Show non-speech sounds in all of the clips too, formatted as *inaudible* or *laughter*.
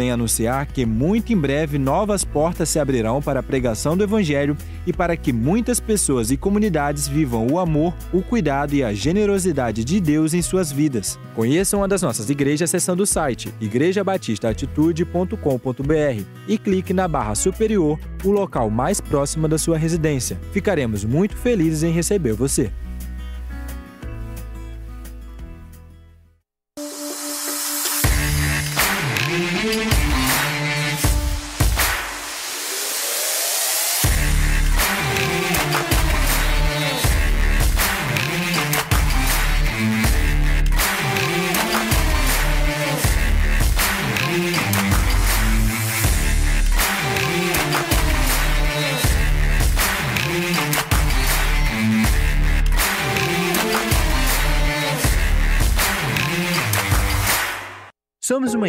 em anunciar que muito em breve novas portas se abrirão para a pregação do Evangelho e para que muitas pessoas e comunidades vivam o amor, o cuidado e a generosidade de Deus em suas vidas. Conheça uma das nossas igrejas acessando o site igrejabatistaatitude.com.br e clique na barra superior, o local mais próximo da sua residência. Ficaremos muito felizes em receber você.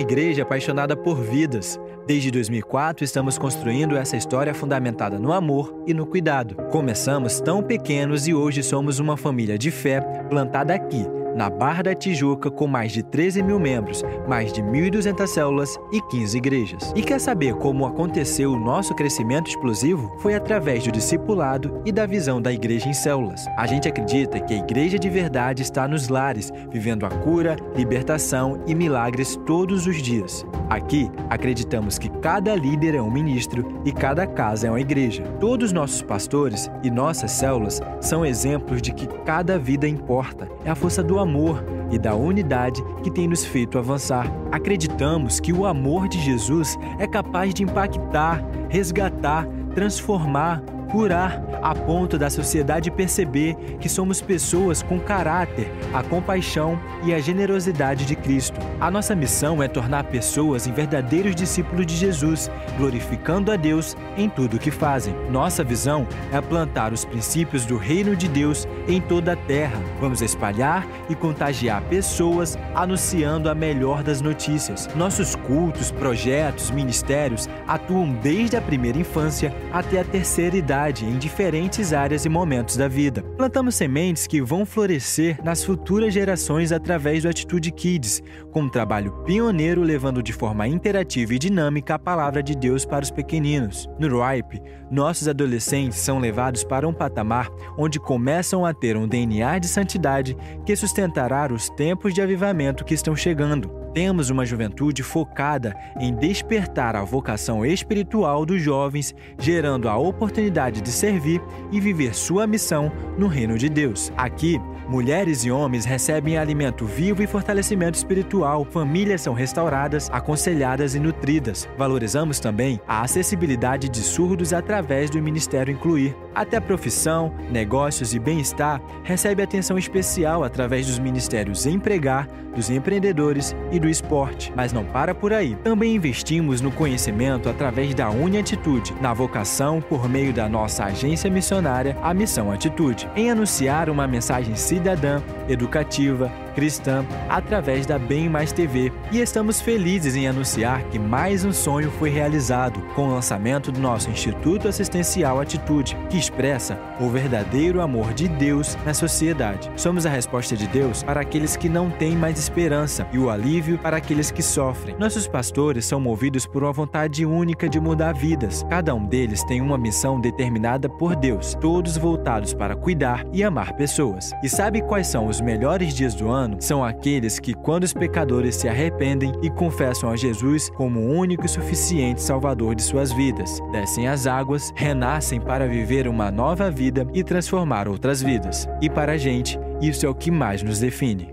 Igreja apaixonada por vidas. Desde 2004 estamos construindo essa história fundamentada no amor e no cuidado. Começamos tão pequenos e hoje somos uma família de fé plantada aqui na Barra da Tijuca, com mais de 13 mil membros, mais de 1.200 células e 15 igrejas. E quer saber como aconteceu o nosso crescimento explosivo? Foi através do discipulado e da visão da igreja em células. A gente acredita que a igreja de verdade está nos lares, vivendo a cura, libertação e milagres todos os dias. Aqui, acreditamos que cada líder é um ministro e cada casa é uma igreja. Todos nossos pastores e nossas células são exemplos de que cada vida importa. É a força do amor e da unidade que tem nos feito avançar. Acreditamos que o amor de Jesus é capaz de impactar, resgatar, transformar, curar, a ponto da sociedade perceber que somos pessoas com caráter, a compaixão e a generosidade de Cristo. A nossa missão é tornar pessoas em verdadeiros discípulos de Jesus, glorificando a Deus em tudo o que fazem. Nossa visão é plantar os princípios do reino de Deus em toda a terra. Vamos espalhar e contagiar pessoas anunciando a melhor das notícias. Nossos cultos, projetos, ministérios atuam desde a primeira infância até a terceira idade em diferentes áreas e momentos da vida. Plantamos sementes que vão florescer nas futuras gerações através do Atitude Kids, com um trabalho pioneiro levando de forma interativa e dinâmica a palavra de Deus para os pequeninos. No RIPE, nossos adolescentes são levados para um patamar onde começam a ter um DNA de santidade que sustentará os tempos de avivamento que estão chegando. Temos uma juventude focada em despertar a vocação espiritual dos jovens, gerando a oportunidade de servir e viver sua missão no reino de Deus. Aqui, mulheres e homens recebem alimento vivo e fortalecimento espiritual, famílias são restauradas, aconselhadas e nutridas. Valorizamos também a acessibilidade de surdos através do Ministério Incluir. Até profissão, negócios e bem-estar recebe atenção especial através dos ministérios Empregar, dos empreendedores e do esporte. Mas não para por aí. Também investimos no conhecimento através da Uniatitude, na vocação por meio da nossa agência missionária, a Missão Atitude, em anunciar uma mensagem cidadã, educativa, cristã através da Bem Mais TV e estamos felizes em anunciar que mais um sonho foi realizado com o lançamento do nosso Instituto Assistencial Atitude, que expressa o verdadeiro amor de Deus na sociedade. Somos a resposta de Deus para aqueles que não têm mais esperança e o alívio para aqueles que sofrem. Nossos pastores são movidos por uma vontade única de mudar vidas. Cada um deles tem uma missão determinada por Deus, todos voltados para cuidar e amar pessoas. E sabe quais são os melhores dias do ano? Ano são aqueles que, quando os pecadores se arrependem e confessam a Jesus como o único e suficiente Salvador de suas vidas, descem as águas, renascem para viver uma nova vida e transformar outras vidas. E para a gente, isso é o que mais nos define.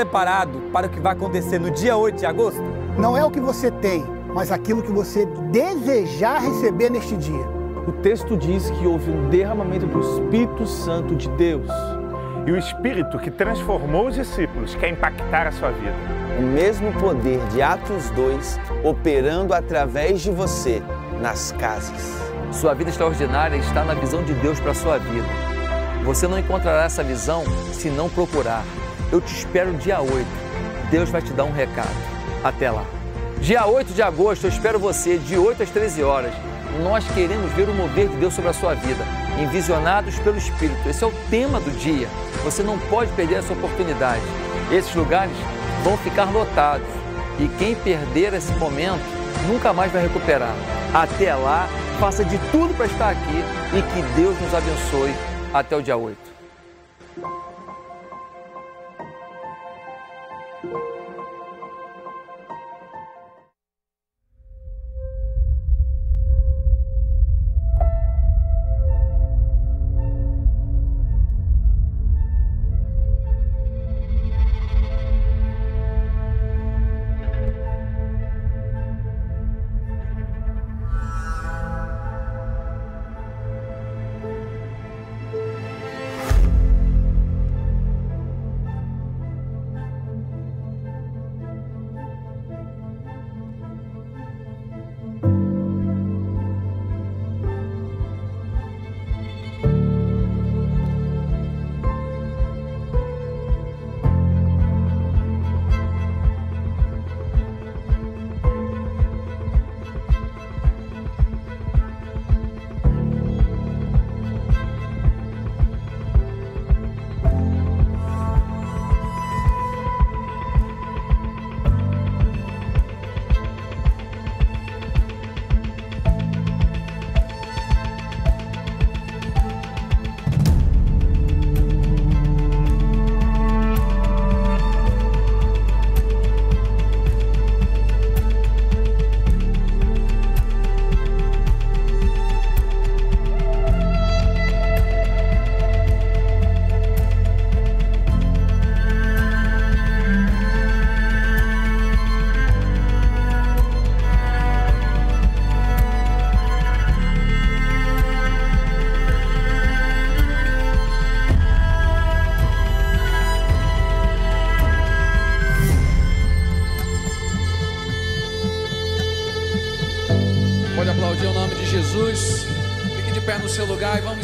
Preparado para o que vai acontecer no dia 8 de agosto? Não é o que você tem, mas aquilo que você desejar receber neste dia. O texto diz que houve um derramamento do Espírito Santo de Deus. E o Espírito que transformou os discípulos quer impactar a sua vida. O mesmo poder de Atos 2 operando através de você nas casas. Sua vida extraordinária está na visão de Deus para a sua vida. Você não encontrará essa visão se não procurar. Eu te espero dia 8. Deus vai te dar um recado. Até lá. Dia 8 de agosto, eu espero você de 8 às 13 horas. Nós queremos ver o mover de Deus sobre a sua vida, envisionados pelo Espírito. Esse é o tema do dia. Você não pode perder essa oportunidade. Esses lugares vão ficar lotados e quem perder esse momento nunca mais vai recuperar. Até lá, faça de tudo para estar aqui e que Deus nos abençoe até o dia 8.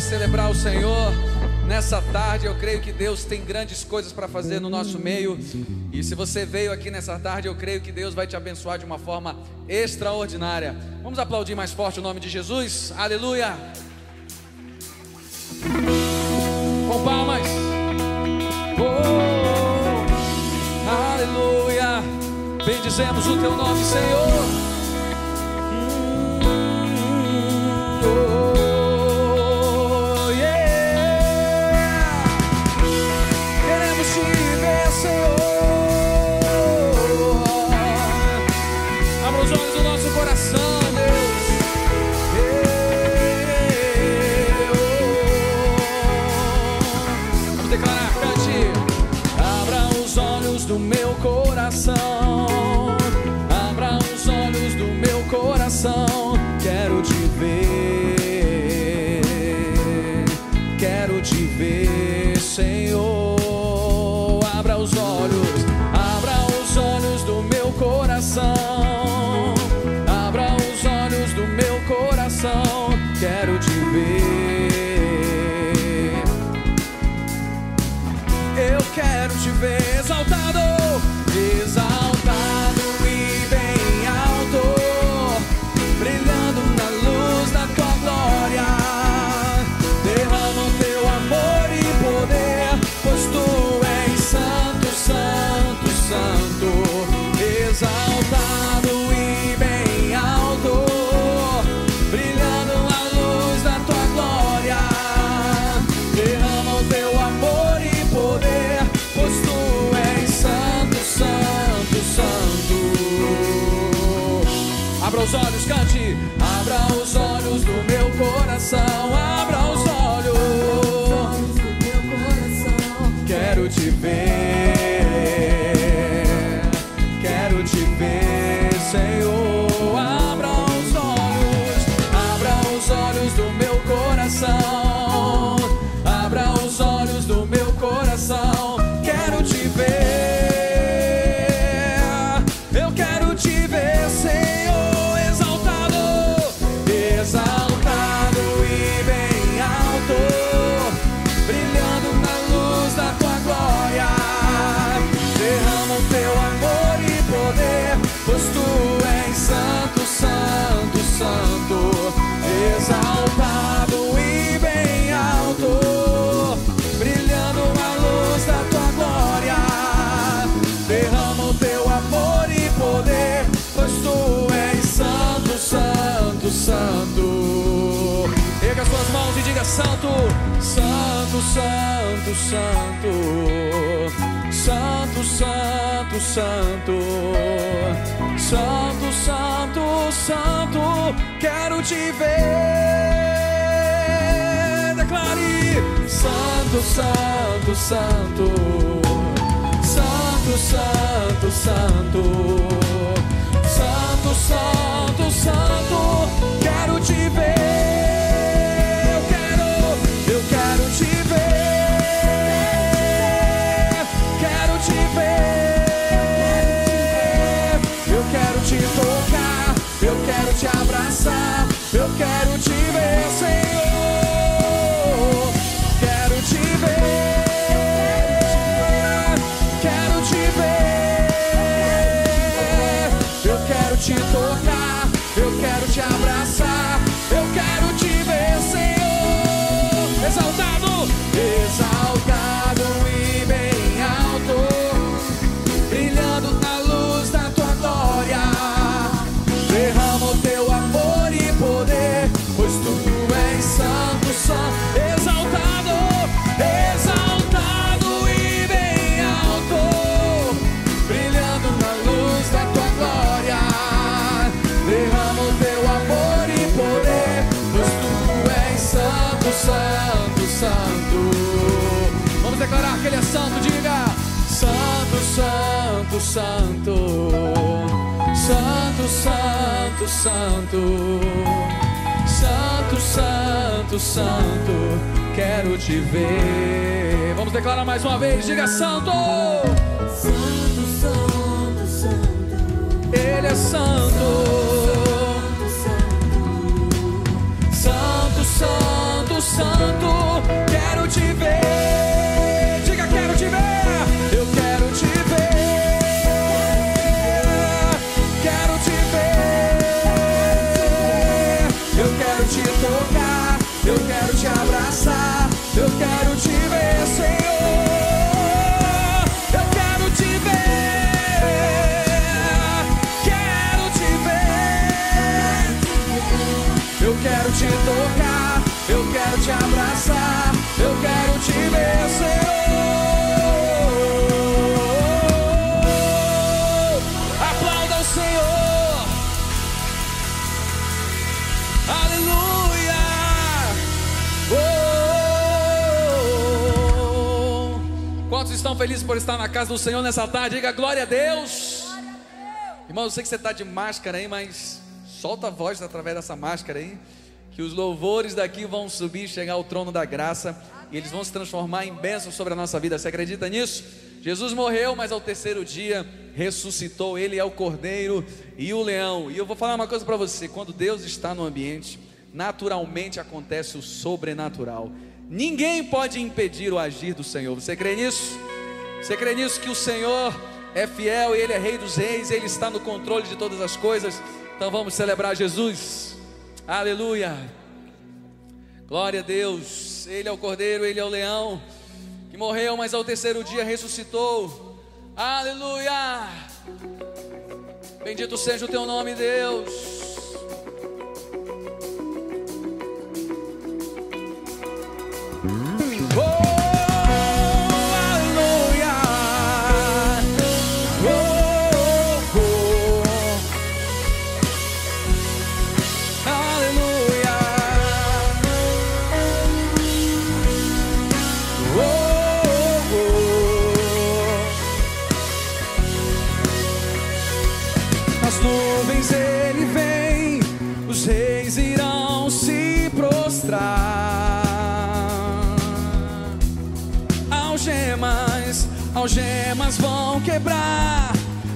Celebrar o Senhor. Nessa tarde eu creio que Deus tem grandes coisas para fazer no nosso meio. E se você veio aqui nessa tarde, eu creio que Deus vai te abençoar de uma forma extraordinária. Vamos aplaudir mais forte o nome de Jesus. Aleluia. Com palmas. Oh, aleluia. Bendizemos o teu nome, Senhor. Santo, coração, abra os olhos. Quero te ver, quero te ver, Senhor. Santo, santo, santo, santo, santo, santo, santo, santo, santo, quero te ver. Declare, santo, santo, santo, santo, santo, santo, santo, santo, santo, quero te ver. Santo, santo. Santo, santo, santo. Santo, santo. Quero te ver. Vamos declarar mais uma vez, diga: Santo. Santo, santo, santo. Ele é santo. Santo, santo, santo, Felizes por estar na casa do Senhor nessa tarde? Diga glória a Deus. Irmão, eu sei que você está de máscara aí, mas solta a voz através dessa máscara aí. Que os louvores daqui vão subir chegar ao trono da graça. E eles vão se transformar em bênçãos sobre a nossa vida. Você acredita nisso? Jesus morreu, mas ao terceiro dia ressuscitou. Ele é o cordeiro e o leão. E eu vou falar uma coisa para você: quando Deus está no ambiente, naturalmente acontece o sobrenatural. Ninguém pode impedir o agir do Senhor. Você crê nisso? Você crê nisso que o Senhor é fiel e Ele é Rei dos Reis, Ele está no controle de todas as coisas? Então vamos celebrar Jesus. Aleluia. Glória a Deus. Ele é o Cordeiro, Ele é o Leão que morreu, mas ao terceiro dia ressuscitou. Aleluia. Bendito seja o Teu nome, Deus. Quebrar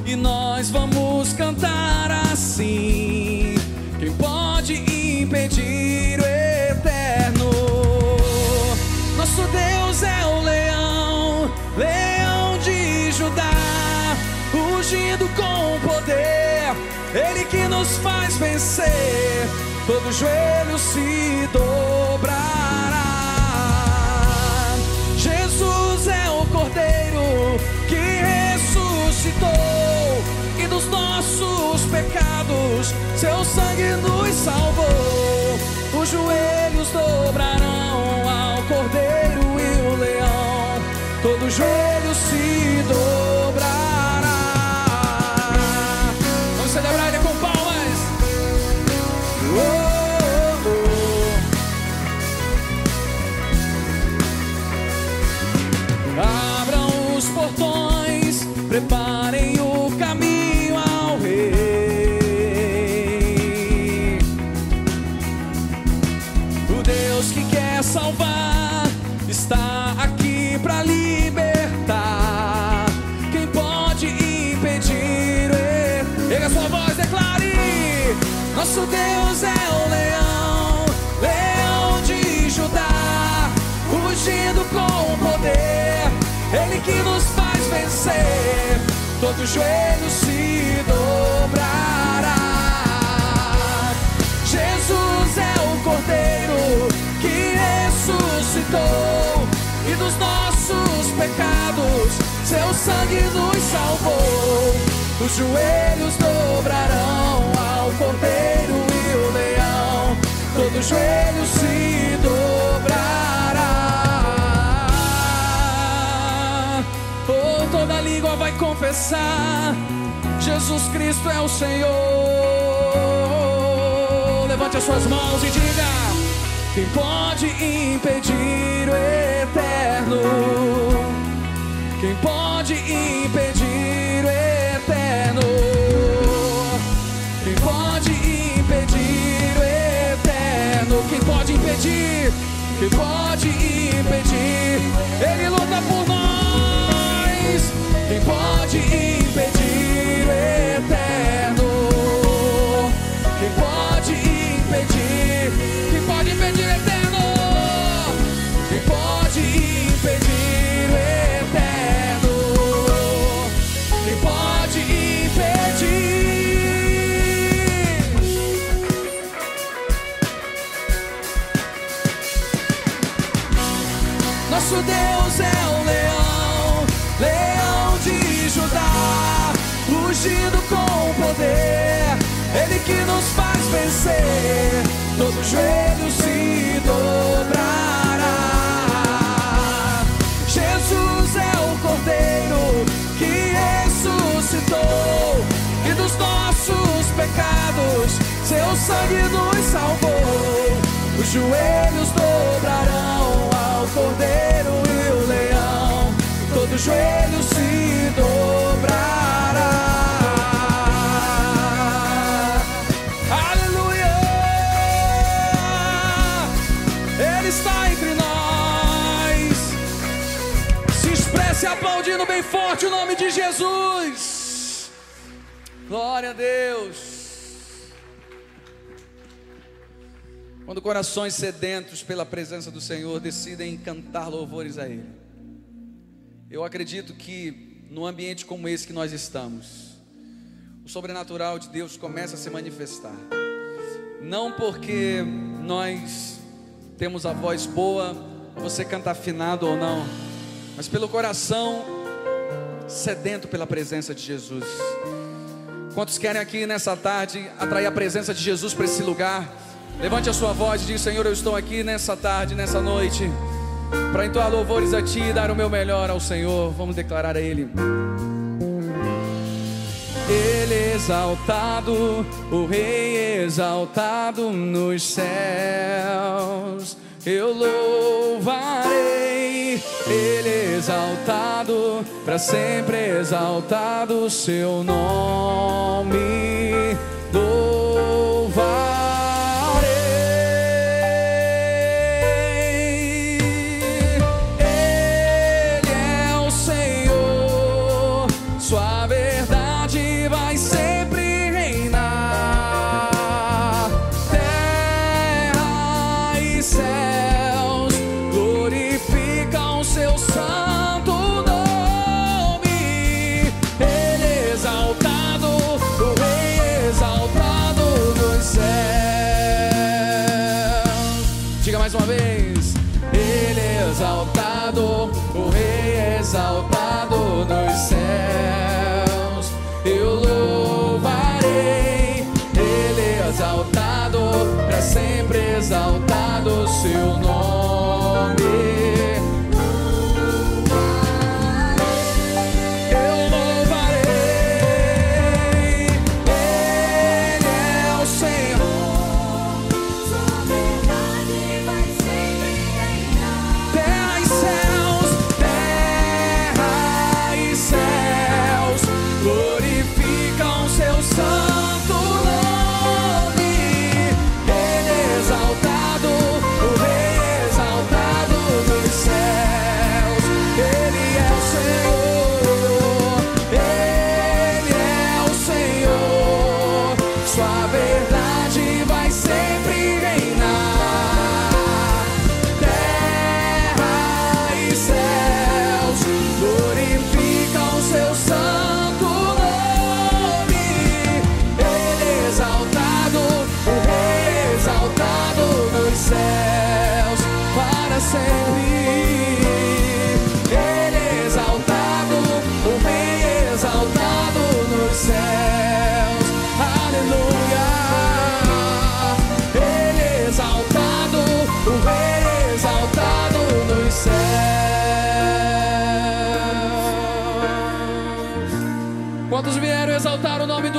e nós vamos cantar assim. Quem pode impedir o eterno? Nosso Deus é o leão, leão de Judá, ungido com poder, ele que nos faz vencer. Todo joelho se dobrará. pecados, seu sangue nos salvou. Os joelhos dobrarão ao cordeiro e o leão, todo joelho Nosso Deus é o leão, leão de Judá, rugindo com poder. Ele que nos faz vencer. Todo joelho se dobrará. Jesus é o Cordeiro que ressuscitou e dos nossos pecados seu sangue nos salvou. Os joelhos dobrarão ao Cordeiro todo joelho se dobrará. Oh, toda língua vai confessar: Jesus Cristo é o Senhor. Levante as suas mãos e diga: Quem pode impedir o eterno? Quem pode impedir o eterno? Impedir? Pode impedir? Ele luta por todo joelho se dobrará. Jesus é o Cordeiro que ressuscitou e dos nossos pecados seu sangue nos salvou. Os joelhos dobrarão ao Cordeiro e o leão, todo joelho se dobrará. Aplaudindo bem forte o nome de Jesus. Glória a Deus. Quando corações sedentos pela presença do Senhor decidem cantar louvores a Ele. Eu acredito que no ambiente como esse que nós estamos, o sobrenatural de Deus começa a se manifestar. Não porque nós temos a voz boa, você canta afinado ou não, mas pelo coração sedento pela presença de Jesus. Quantos querem aqui nessa tarde atrair a presença de Jesus para esse lugar? Levante a sua voz e diga: Senhor, eu estou aqui nessa tarde, nessa noite, para entoar louvores a Ti e dar o meu melhor ao Senhor. Vamos declarar a Ele. Ele exaltado, o Rei exaltado nos céus. Eu louvarei, Ele exaltado, para sempre exaltado seu nome. Louvarei.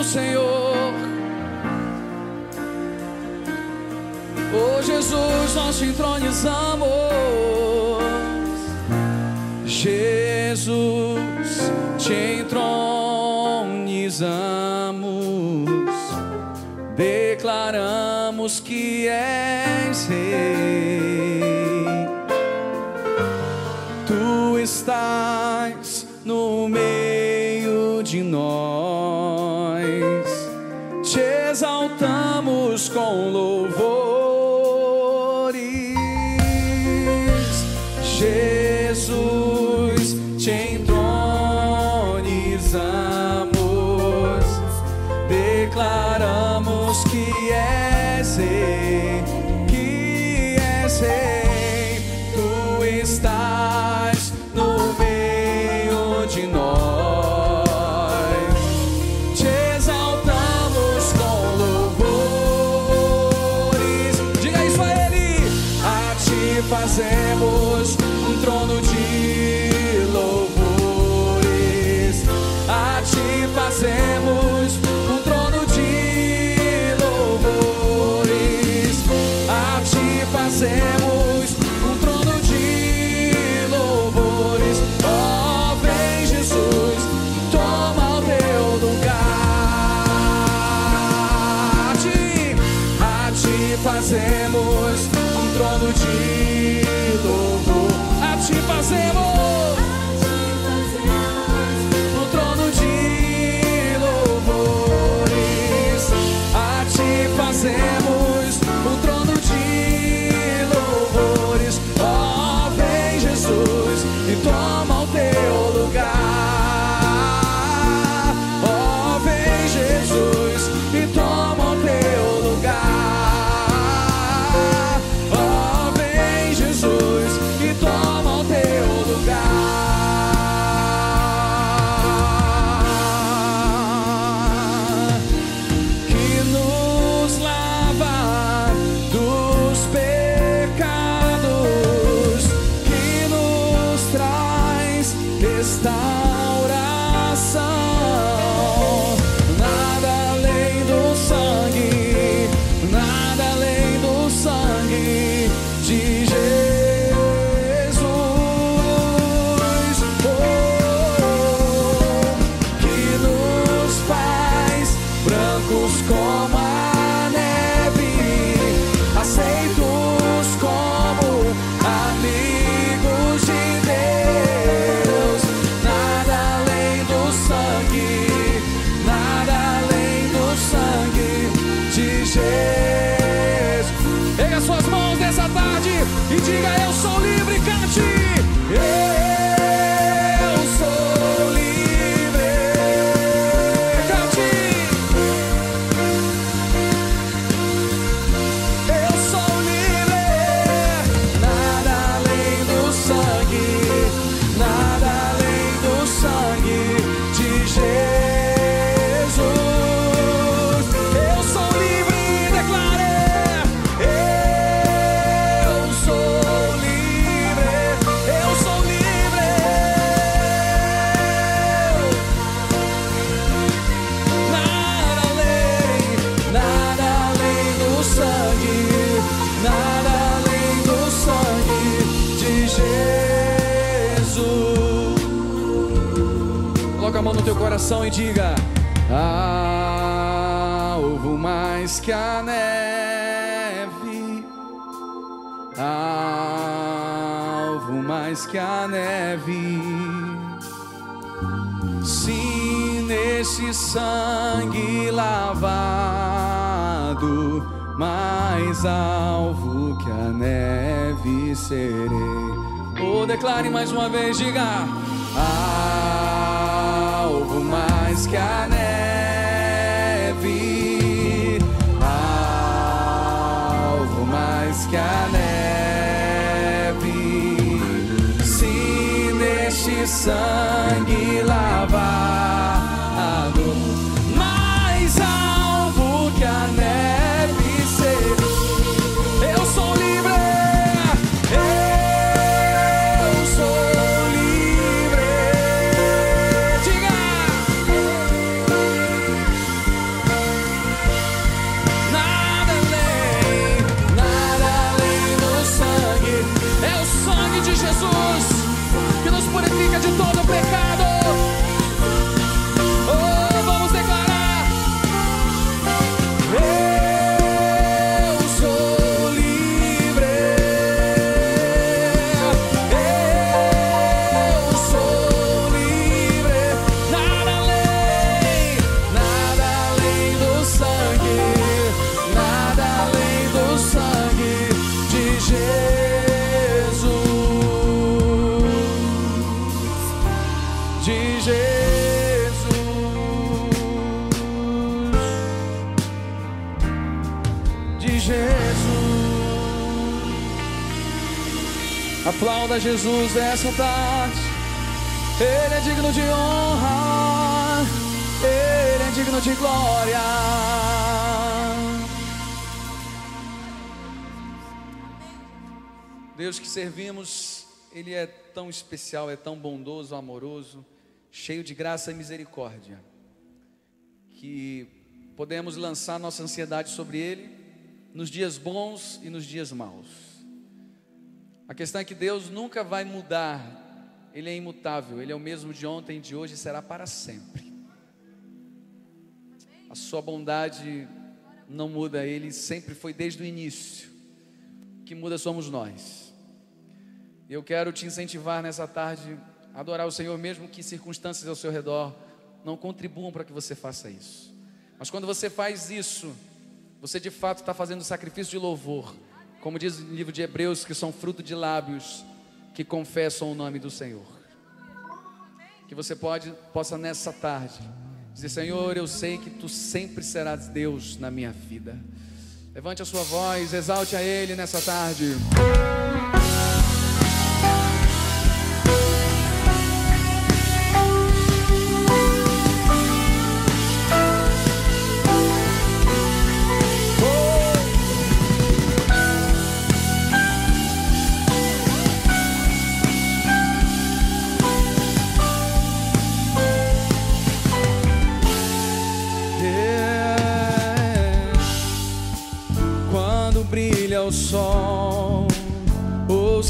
do Senhor. Oh Jesus, nós te entronizamos. Jesus, te entronizamos. Declaramos que és rei. Tu estás coração e diga: ah, alvo mais que a neve, alvo mais que a neve. Sim, nesse sangue lavado, mais alvo que a neve serei. Ou oh, declare mais uma vez, diga. que a neve, alvo mais que a neve. Se neste sangue Aplauda Jesus nessa tarde. Ele é digno de honra. Ele é digno de glória. Deus que servimos, Ele é tão especial, é tão bondoso, amoroso, cheio de graça e misericórdia, que podemos lançar nossa ansiedade sobre Ele nos dias bons e nos dias maus. A questão é que Deus nunca vai mudar, Ele é imutável, Ele é o mesmo de ontem, de hoje e será para sempre. A Sua bondade não muda, Ele sempre foi desde o início. O que muda somos nós. Eu quero te incentivar nessa tarde a adorar o Senhor, mesmo que circunstâncias ao seu redor não contribuam para que você faça isso. Mas quando você faz isso, você de fato está fazendo sacrifício de louvor, como diz o livro de Hebreus, que são fruto de lábios que confessam o nome do Senhor. Que você pode, possa nessa tarde dizer: Senhor, eu sei que tu sempre serás Deus na minha vida. Levante a sua voz, exalte a Ele nessa tarde.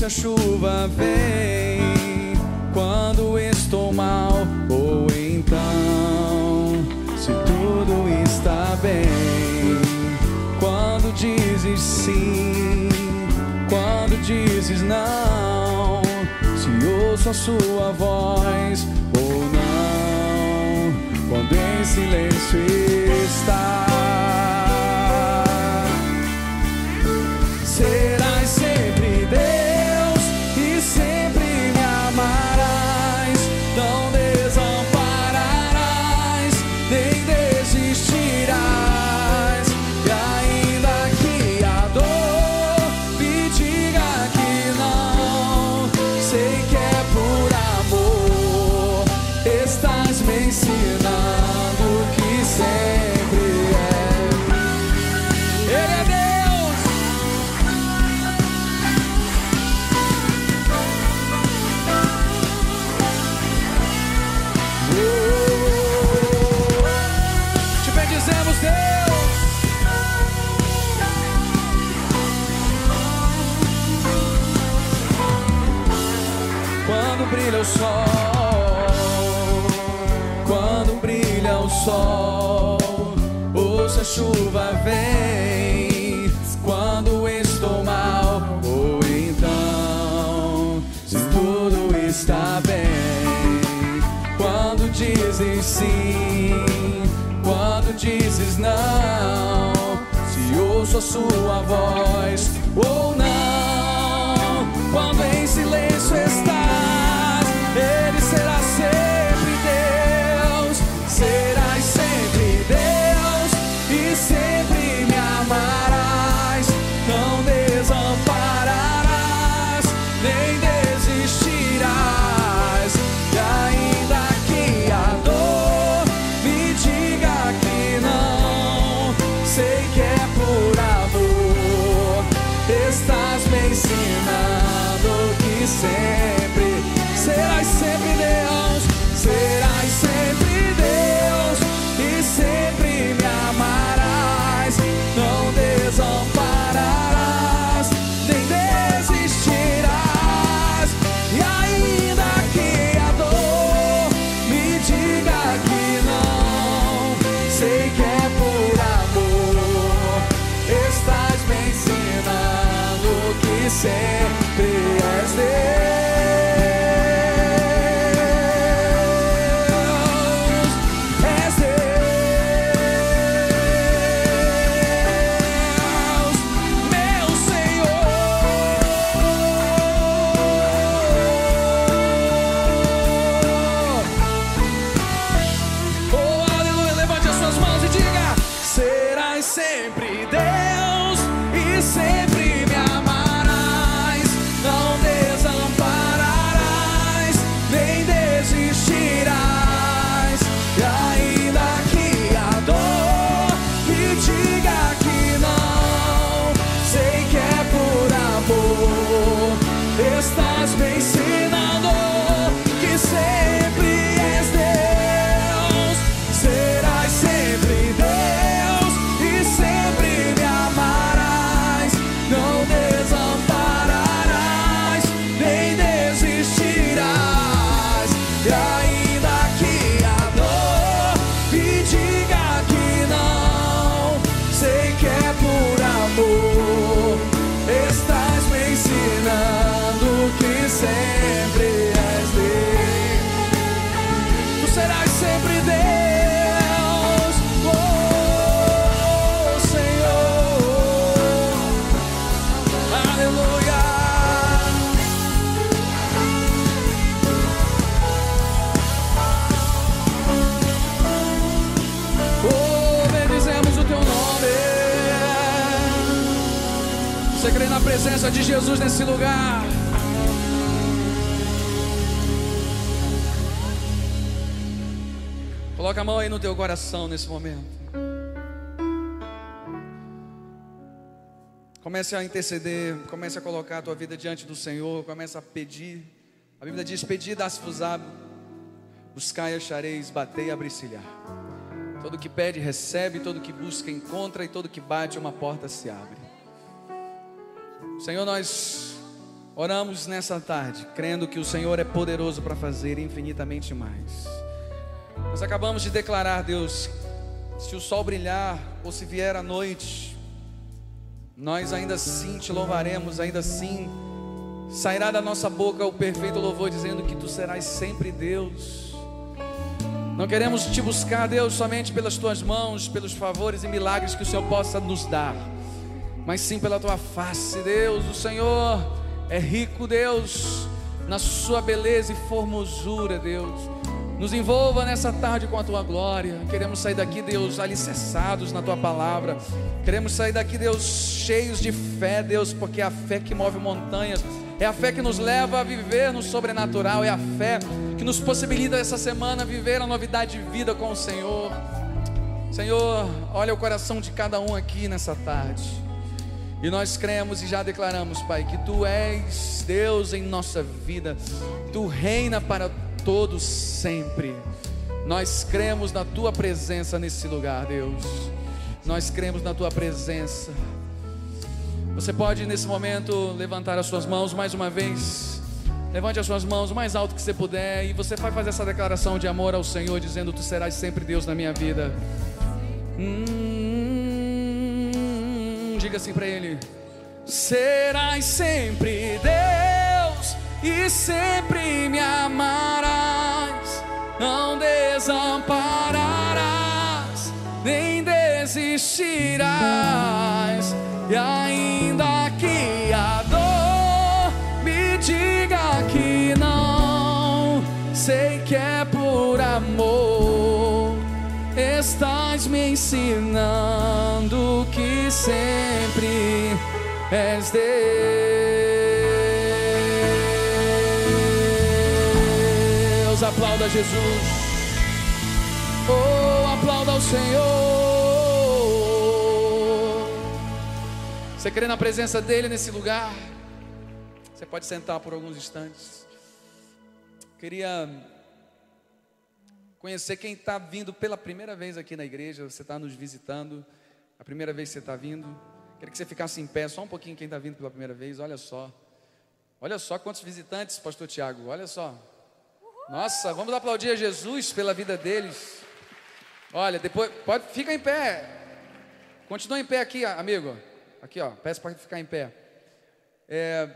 Se a chuva vem, quando estou mal, ou então, se tudo está bem, quando dizes sim, quando dizes não, se ouço a sua voz ou não, quando em silêncio está. O sol, quando brilha o sol, ou se a chuva vem, quando estou mal, ou então, se tudo está bem, quando dizes sim, quando dizes não, se ouço a sua voz ou não, que presença de Jesus nesse lugar? Coloca a mão aí no teu coração nesse momento. Comece a interceder, comece a colocar a tua vida diante do Senhor, comece a pedir. A Bíblia diz: Pedi, dá-se-vos buscai, achareis, batei, abri-se-lhe. Todo que pede, recebe, todo que busca, encontra, e todo que bate, uma porta se abre. Senhor, nós oramos nessa tarde, crendo que o Senhor é poderoso para fazer infinitamente mais. Nós acabamos de declarar, Deus, se o sol brilhar ou se vier a noite, nós ainda assim te louvaremos, ainda assim sairá da nossa boca o perfeito louvor, dizendo que tu serás sempre Deus. Não queremos te buscar, Deus, somente pelas tuas mãos, pelos favores e milagres que o Senhor possa nos dar, mas sim pela tua face, Deus. O Senhor é rico, Deus, na sua beleza e formosura, Deus. Nos envolva nessa tarde com a tua glória. Queremos sair daqui, Deus, alicerçados na tua palavra. Queremos sair daqui, Deus, cheios de fé, Deus, porque é a fé que move montanhas. É a fé que nos leva a viver no sobrenatural. É a fé que nos possibilita essa semana viver a novidade de vida com o Senhor. Senhor, olha o coração de cada um aqui nessa tarde. E nós cremos e já declaramos, Pai, que Tu és Deus em nossa vida. Tu reina para todos sempre. Nós cremos na Tua presença nesse lugar, Deus. Nós cremos na Tua presença. Você pode nesse momento levantar as suas mãos mais uma vez. Levante as suas mãos o mais alto que você puder e você vai fazer essa declaração de amor ao Senhor, dizendo: Tu serás sempre Deus na minha vida. Hum, diga assim para Ele: Serás sempre Deus e sempre me amarás, não desampararás, nem desistirás, e ainda que a dor me diga que não, sei que é por amor. Estás me ensinando sempre és Deus. Aplauda Jesus. Oh, aplauda o Senhor. Você crê na presença dEle nesse lugar? Você pode sentar por alguns instantes. Queria conhecer quem está vindo pela primeira vez aqui na igreja. Você está nos visitando, a primeira vez que você está vindo. Queria que você ficasse em pé, só um pouquinho quem está vindo pela primeira vez. Olha só. Olha só quantos visitantes, Pastor Tiago. Olha só. Nossa, vamos aplaudir a Jesus pela vida deles. Olha, depois, pode, fica em pé. Continua em pé aqui, amigo. Aqui, ó, peço para ficar em pé. É,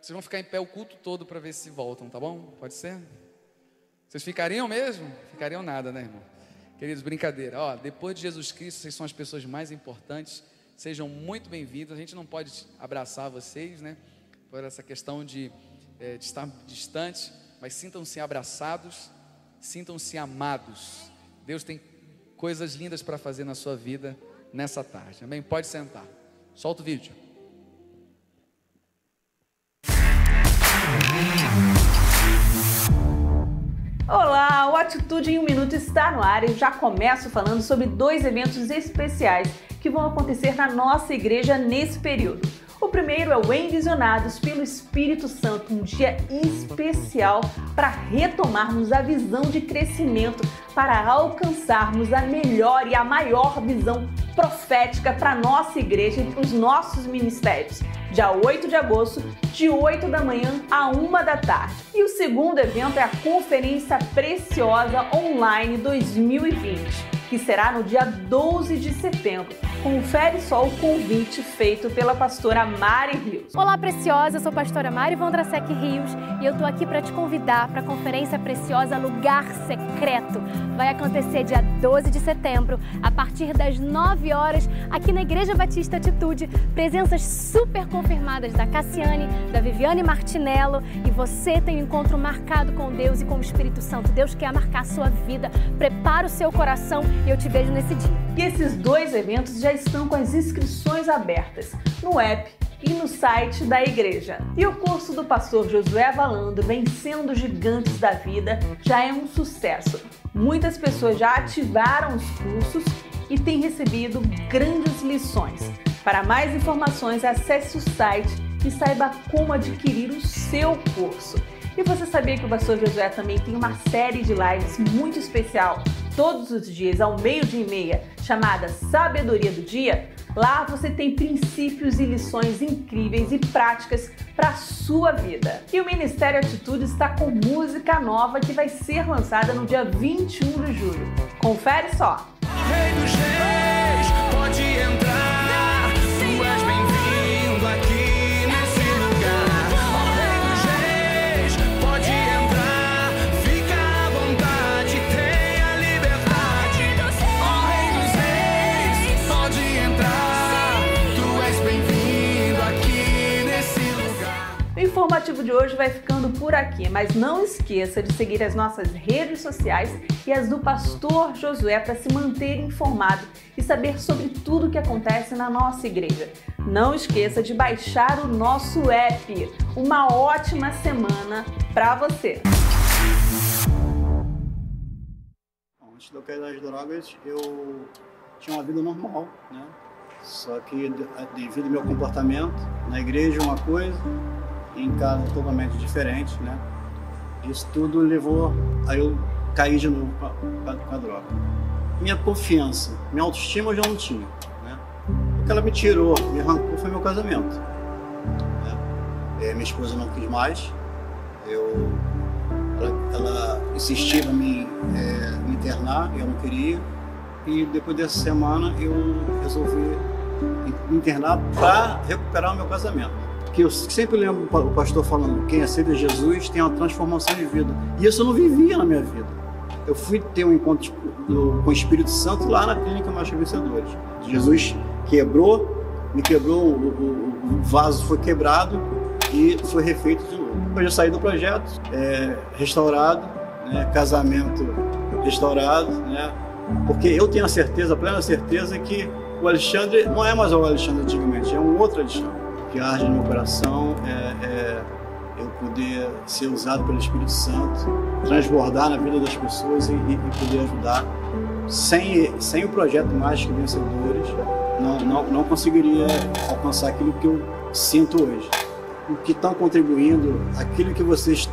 vocês vão ficar em pé o culto todo para ver se voltam, tá bom? Pode ser? Vocês ficariam mesmo? Ficariam nada, né, irmão? Queridos, brincadeira. Ó, depois de Jesus Cristo, vocês são as pessoas mais importantes. Sejam muito bem-vindos. A gente não pode abraçar vocês, né? Por essa questão de, é, de estar distante, mas sintam-se abraçados, sintam-se amados. Deus tem coisas lindas para fazer na sua vida nessa tarde. Amém? Pode sentar. Solta o vídeo. Olá, Atitude em um Minuto está no ar e já começo falando sobre dois eventos especiais que vão acontecer na nossa igreja nesse período. O primeiro é o Envisionados pelo Espírito Santo, um dia especial para retomarmos a visão de crescimento, para alcançarmos a melhor e a maior visão profética para nossa igreja e para os nossos ministérios. Dia 8 de agosto, de 8 da manhã a 1 da tarde. E o segundo evento é a Conferência Preciosa Online 2020 que será no dia 12 de setembro. Confere só o convite feito pela pastora Mari Rios. Olá, preciosa, eu sou a pastora Mari Vondrasek Rios e eu tô aqui para te convidar para a Conferência Preciosa Lugar Secreto. Vai acontecer dia 12 de setembro, a partir das 9 horas, aqui na Igreja Batista Atitude. Presenças super confirmadas da Cassiane, da Viviane Martinello e você tem um encontro marcado com Deus e com o Espírito Santo. Deus quer marcar a sua vida. Prepara o seu coração e eu te vejo nesse dia. E esses dois eventos já estão com as inscrições abertas no app e no site da igreja. E o curso do pastor Josué Valando, Vencendo Gigantes da Vida, já é um sucesso. Muitas pessoas já ativaram os cursos e têm recebido grandes lições. Para mais informações, acesse o site e saiba como adquirir o seu curso. E você sabia que o pastor Josué também tem uma série de lives muito especial todos os dias ao meio-dia e meia, chamada Sabedoria do Dia? Lá você tem princípios e lições incríveis e práticas para a sua vida. E o Ministério Atitude está com música nova que vai ser lançada no dia 21 de julho. Confere só! Rei informativo de hoje vai ficando por aqui, mas não esqueça de seguir as nossas redes sociais e as do pastor Josué para se manter informado e saber sobre tudo o que acontece na nossa igreja. Não esqueça de baixar o nosso app. Uma ótima semana para você. Antes de eu cair das drogas, eu tinha uma vida normal, né? Só que de- devido ao meu comportamento, na igreja uma coisa, em casa totalmente diferente, né? Isso tudo levou a eu cair de novo com a, droga. Minha confiança, minha autoestima eu já não tinha, né? O que ela me tirou, me arrancou foi meu casamento. né? Eh, minha esposa não quis mais, eu ela, ela insistia em me, eh, me internar, eu não queria. E depois dessa semana eu resolvi internar para recuperar o meu casamento. Que eu sempre lembro o pastor falando: quem aceita Jesus tem uma transformação de vida. E isso eu não vivia na minha vida. Eu fui ter um encontro com o Espírito Santo lá na clínica Marcha Vencedores. Jesus quebrou, me quebrou, o vaso foi quebrado e foi refeito de novo. Depois eu saí do projeto, é, restaurado, né, casamento restaurado, né, porque eu tenho a certeza, a plena certeza que o Alexandre não é mais o Alexandre antigamente, é um outro Alexandre. Que arde no meu coração é, é eu poder ser usado pelo Espírito Santo, transbordar na vida das pessoas e, e- poder ajudar. Sem, sem o projeto Mágico Vencedores, não, não, não conseguiria alcançar aquilo que eu sinto hoje. o que estão contribuindo, aquilo que vocês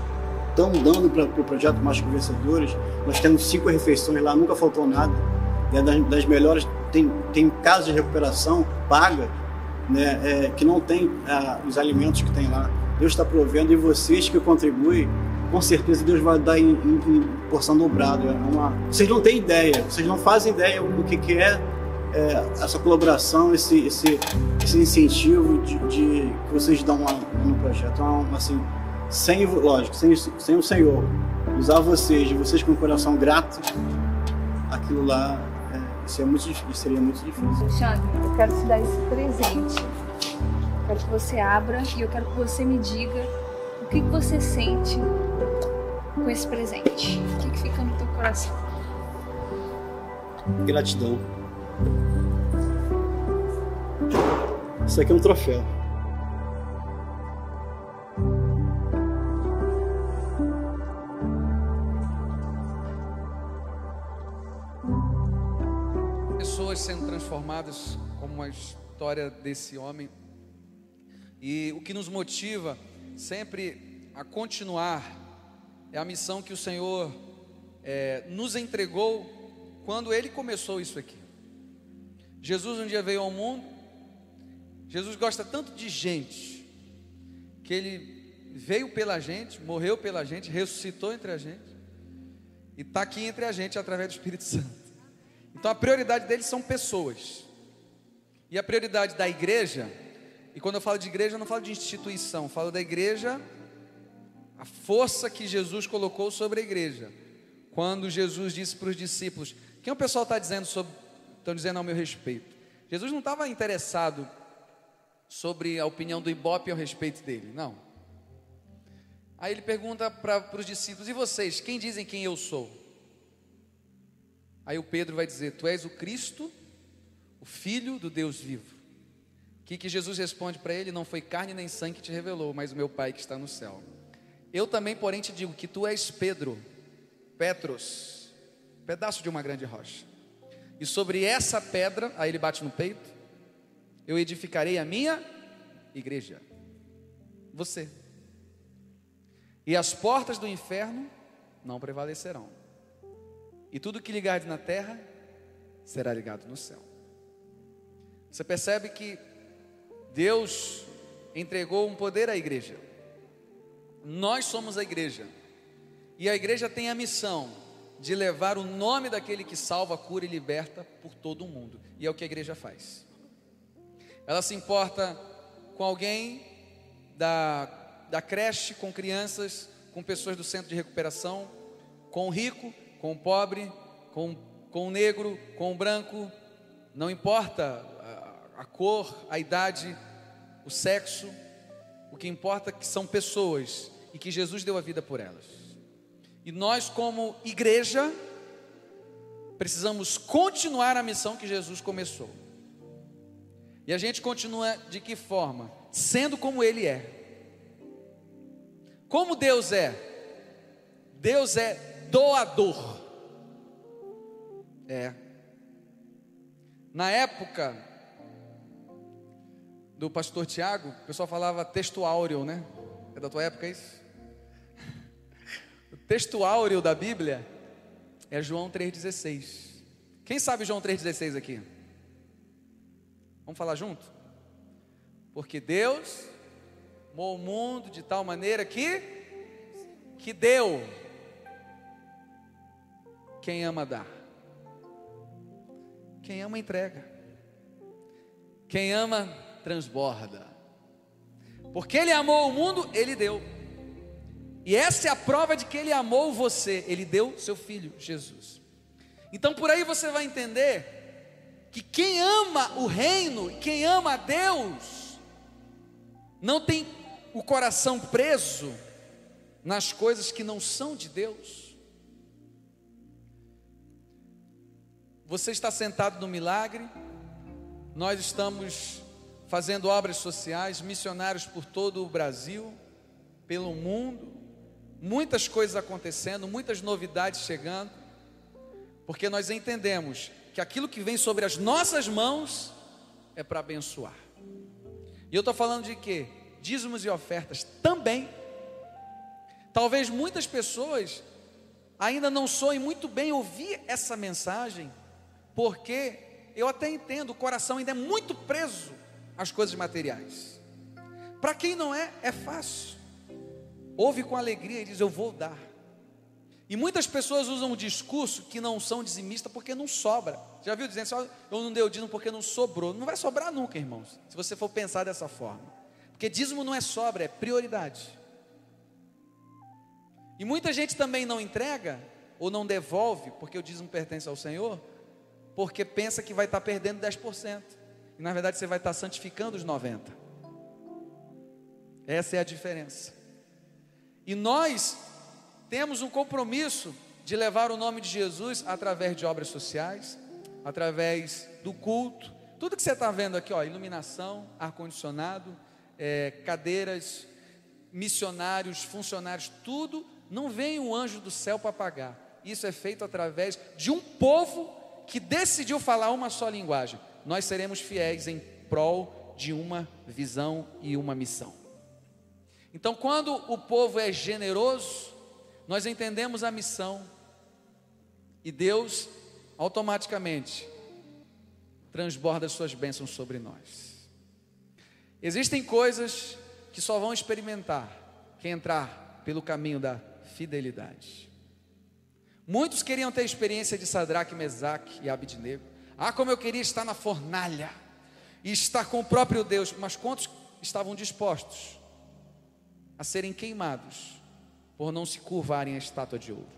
estão dando para o pro projeto que Vencedores. Nós temos cinco refeições lá, nunca faltou nada. É das, das melhores, tem, tem casas de recuperação paga, né, é, que não tem os alimentos que tem lá. Deus está provendo e vocês que contribuem, com certeza Deus vai dar em, em, em porção dobrada. É uma... Vocês não têm ideia, vocês não fazem ideia do que, que é, é, essa colaboração, esse, esse, esse incentivo de, de, que vocês dão lá no projeto. Então, assim, sem, lógico, sem, sem o Senhor usar vocês, vocês com o coração grato, aquilo lá isso é muito, isso seria muito difícil. Xandre, eu quero te dar esse presente. Quero que você abra e eu quero que você me diga o que, que você sente com esse presente. O que, que fica no teu coração? Gratidão. Isso aqui é um troféu. Pessoas sendo transformadas, como a história desse homem. E o que nos motiva sempre a continuar é a missão que o Senhor é, nos entregou quando Ele começou isso aqui. Jesus um dia veio ao mundo. Jesus gosta tanto de gente que Ele veio pela gente, morreu pela gente, ressuscitou entre a gente e está aqui entre a gente através do Espírito Santo. Então a prioridade deles são pessoas. E a prioridade da igreja, e quando eu falo de igreja, eu não falo de instituição, eu falo da igreja, a força que Jesus colocou sobre a igreja. Quando Jesus disse para os discípulos: Quem o pessoal está dizendo sobre, estão dizendo ao meu respeito? Jesus não estava interessado sobre a opinião do Ibope ao respeito dele, não. Aí ele pergunta para os discípulos: E vocês, quem dizem quem eu sou? Aí o Pedro vai dizer: Tu és o Cristo, o Filho do Deus vivo. O que, que Jesus responde para ele? Não foi carne nem sangue que te revelou, mas o meu Pai que está no céu. Eu também, porém, te digo que tu és Pedro, Petros, pedaço de uma grande rocha. E sobre essa pedra, aí ele bate no peito, eu edificarei a minha igreja. Você. E as portas do inferno não prevalecerão. E tudo que ligares na terra será ligado no céu. Você percebe que Deus entregou um poder à igreja. Nós somos a igreja. E a igreja tem a missão de levar o nome daquele que salva, cura e liberta por todo o mundo. E é o que a igreja faz. Ela se importa com alguém da, da creche, com crianças, com pessoas do centro de recuperação, com o rico, com o pobre, com, com o negro, com o branco, não importa a, a cor, a idade, o sexo, o que importa é que são pessoas e que Jesus deu a vida por elas. E nós, como igreja, precisamos continuar a missão que Jesus começou. E a gente continua de que forma? Sendo como Ele é. Como Deus é? Deus é doador. É. Na época do pastor Tiago, o pessoal falava texto áureo, né? É da tua época isso? O texto áureo da Bíblia é João 3,16. Quem sabe João 3,16 aqui? Vamos falar junto? Porque Deus amou o mundo de tal maneira que que deu quem ama dá. Quem ama entrega. Quem ama transborda. Porque ele amou o mundo, ele deu. E essa é a prova de que ele amou você. Ele deu seu filho, Jesus. Então por aí você vai entender que quem ama o reino, quem ama a Deus, não tem o coração preso nas coisas que não são de Deus. Você está sentado no milagre, nós estamos fazendo obras sociais, missionários por todo o Brasil, pelo mundo, muitas coisas acontecendo, muitas novidades chegando, porque nós entendemos que aquilo que vem sobre as nossas mãos é para abençoar. E eu estou falando de quê? dízimos e ofertas também. Talvez muitas pessoas ainda não soem muito bem ouvir essa mensagem, porque eu até entendo, o coração ainda é muito preso às coisas materiais. Para quem não é, é fácil. Ouve com alegria e diz: Eu vou dar. E muitas pessoas usam um discurso que não são dizimistas porque não sobra. Já viu dizendo assim, eu não dei o dízimo porque não sobrou. Não vai sobrar nunca, irmãos, se você for pensar dessa forma. Porque dízimo não é sobra, é prioridade. E muita gente também não entrega ou não devolve, porque o dízimo pertence ao Senhor, porque pensa que vai estar perdendo 10%. E na verdade você vai estar santificando os 90%. Essa é a diferença. E nós temos um compromisso de levar o nome de Jesus através de obras sociais, através do culto. Tudo que você está vendo aqui, ó, iluminação, ar-condicionado, é, cadeiras, missionários, funcionários, tudo, não vem um anjo do céu para pagar. Isso é feito através de um povo que decidiu falar uma só linguagem. Nós seremos fiéis em prol de uma visão e uma missão. Então, quando o povo é generoso, nós entendemos a missão e Deus automaticamente transborda suas bênçãos sobre nós. Existem coisas que só vão experimentar quem entrar pelo caminho da fidelidade. Muitos queriam ter a experiência de Sadraque, Mesaque e Abidnego. Ah, como eu queria estar na fornalha e estar com o próprio Deus, mas quantos estavam dispostos a serem queimados por não se curvarem à estátua de ouro.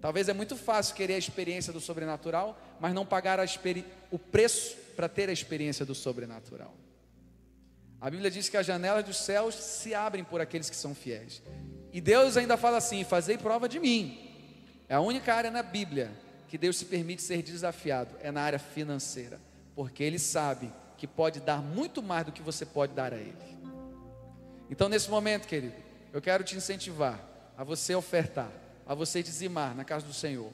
Talvez é muito fácil querer a experiência do sobrenatural, mas não pagar o preço para ter a experiência do sobrenatural. A Bíblia diz que as janelas dos céus se abrem por aqueles que são fiéis. E Deus ainda fala assim: fazei prova de mim. É a única área na Bíblia que Deus se permite ser desafiado, é na área financeira, porque Ele sabe que pode dar muito mais do que você pode dar a Ele. Então, nesse momento, querido, eu quero te incentivar a você ofertar, a você dizimar na casa do Senhor.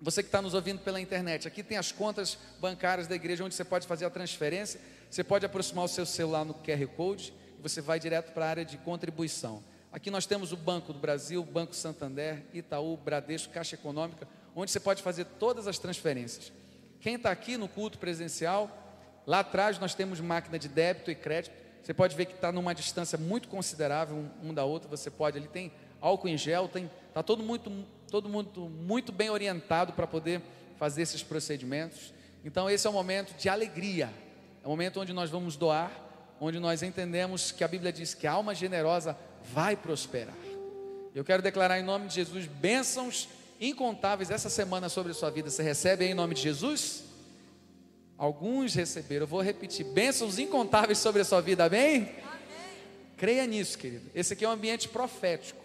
Você que está nos ouvindo pela internet, aqui tem as contas bancárias da igreja onde você pode fazer a transferência. Você pode aproximar o seu celular no QR Code e você vai direto para a área de contribuição. Aqui nós temos o Banco do Brasil, Banco Santander, Itaú, Bradesco, Caixa Econômica, onde você pode fazer todas as transferências. Quem está aqui no culto presencial, lá atrás nós temos máquina de débito e crédito. Você pode ver que está numa distância muito considerável um, um, da outra. Você pode, ali tem álcool em gel, tem, está todo muito, todo mundo muito bem orientado para poder fazer esses procedimentos. Então esse é o momento de alegria. É o momento onde nós vamos doar, onde nós entendemos que a Bíblia diz que a alma generosa vai prosperar. Eu quero declarar em nome de Jesus bênçãos incontáveis essa semana sobre a sua vida. Você recebe aí em nome de Jesus? Alguns receberam, eu vou repetir, bênçãos incontáveis sobre a sua vida, amém? amém? Creia nisso, querido. Esse aqui é um ambiente profético.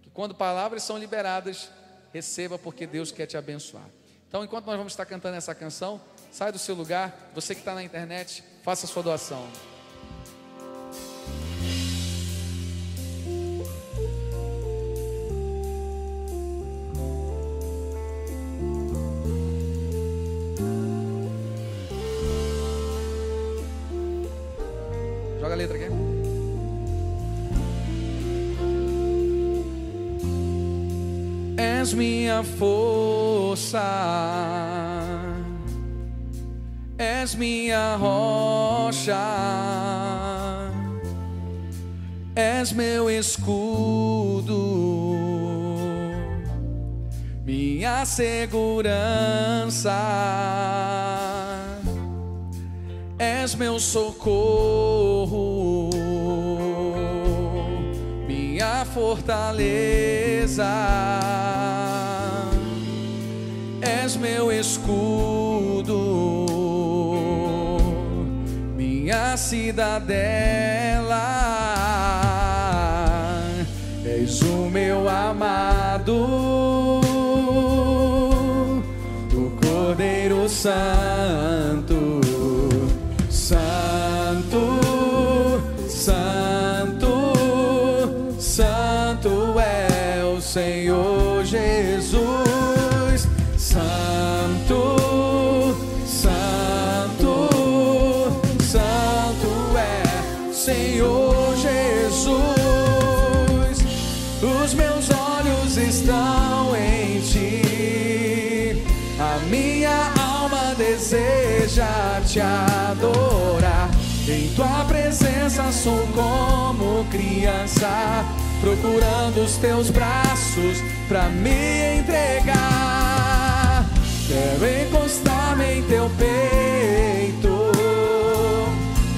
Que quando palavras são liberadas, receba porque Deus quer te abençoar. Então, enquanto nós vamos estar cantando essa canção, sai do seu lugar, você que está na internet, faça a sua doação. És minha força, és minha rocha, és meu escudo, minha segurança. És meu socorro, fortaleza, és meu escudo, minha cidadela, és o meu amado, o Cordeiro Santo. Te adorar. Em tua presença sou como criança, procurando os teus braços pra me entregar. Quero encostar-me em teu peito,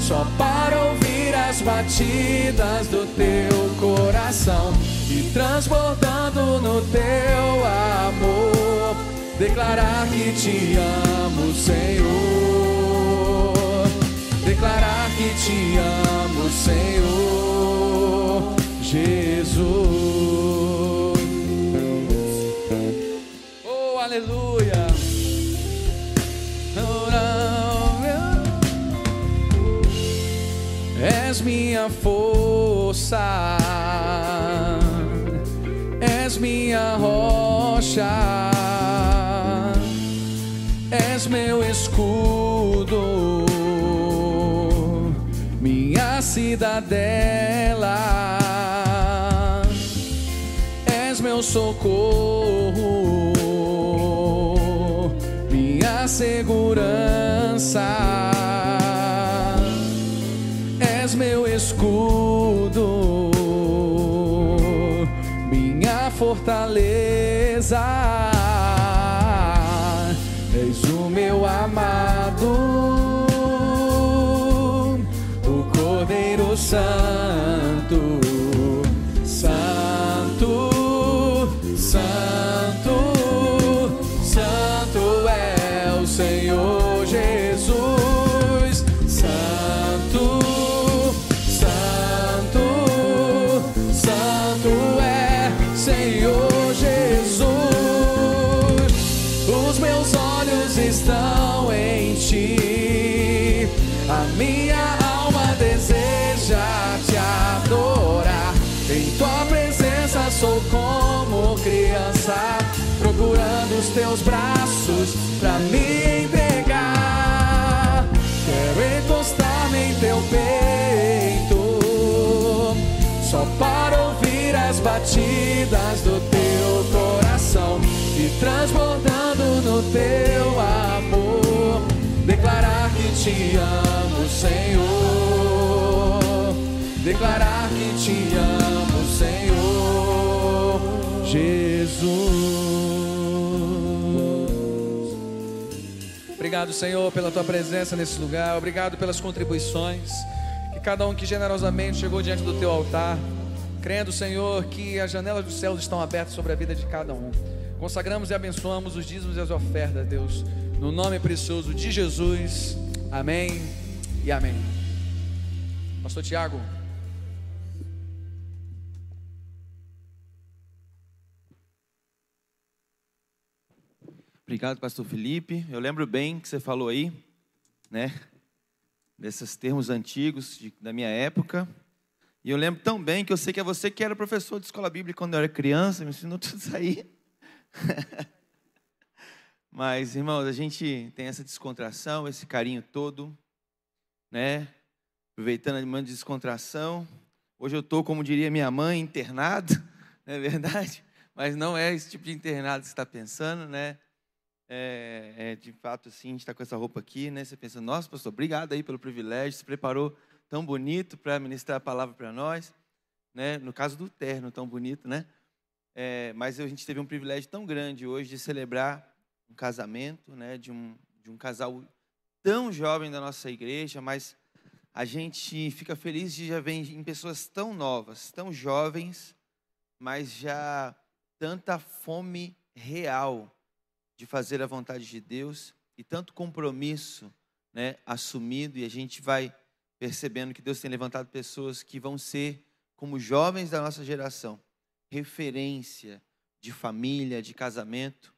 só para ouvir as batidas do teu coração e transbordando no teu amor, declarar que te amo, Senhor declarar que te amo, Senhor Jesus. Oh, aleluia. És minha força, és minha rocha, és meu escudo cidadela, és meu socorro, minha segurança, és meu escudo, minha fortaleza, és o meu amado. Santo, Santo, Santo, Santo é o Senhor Jesus, Santo, Santo, Santo é Senhor Jesus. Os meus olhos estão em ti, a minha alma os teus braços pra me entregar. Quero encostar-me em teu peito, só para ouvir as batidas do teu coração e transbordando no teu amor, declarar que te amo, Senhor. Declarar que te amo, Senhor Jesus. Obrigado, Senhor, pela tua presença nesse lugar. Obrigado pelas contribuições. Que cada um que generosamente chegou diante do teu altar, crendo, Senhor, que as janelas dos céus estão abertas sobre a vida de cada um. Consagramos e abençoamos os dízimos e as ofertas, Deus, no nome precioso de Jesus. Amém e amém. Pastor Tiago. Obrigado, pastor Felipe. Eu lembro bem que você falou aí, né? Desses termos antigos de- da minha época. E eu lembro tão bem que eu sei que é você que era professor de escola bíblica quando eu era criança, me ensinou tudo isso aí. *laughs* Mas, irmãos, a gente tem essa descontração, esse carinho todo, né? Aproveitando a demanda de descontração. Hoje eu estou, como diria minha mãe, internado, *laughs* não é verdade? Mas não é esse tipo de internado que você está pensando, né? É, é, de fato, assim, a gente está com essa roupa aqui, né? Você pensa, nossa, pastor, obrigado aí pelo privilégio, se preparou tão bonito para ministrar a palavra para nós, né? No caso do terno, tão bonito, né? É, mas a gente teve um privilégio tão grande hoje de celebrar um casamento, né? De um, de um casal tão jovem da nossa igreja, mas a gente fica feliz de já ver em pessoas tão novas, tão jovens, mas já tanta fome real de fazer a vontade de Deus e tanto compromisso né, assumido, e a gente vai percebendo que Deus tem levantado pessoas que vão ser, como jovens da nossa geração, referência de família, de casamento.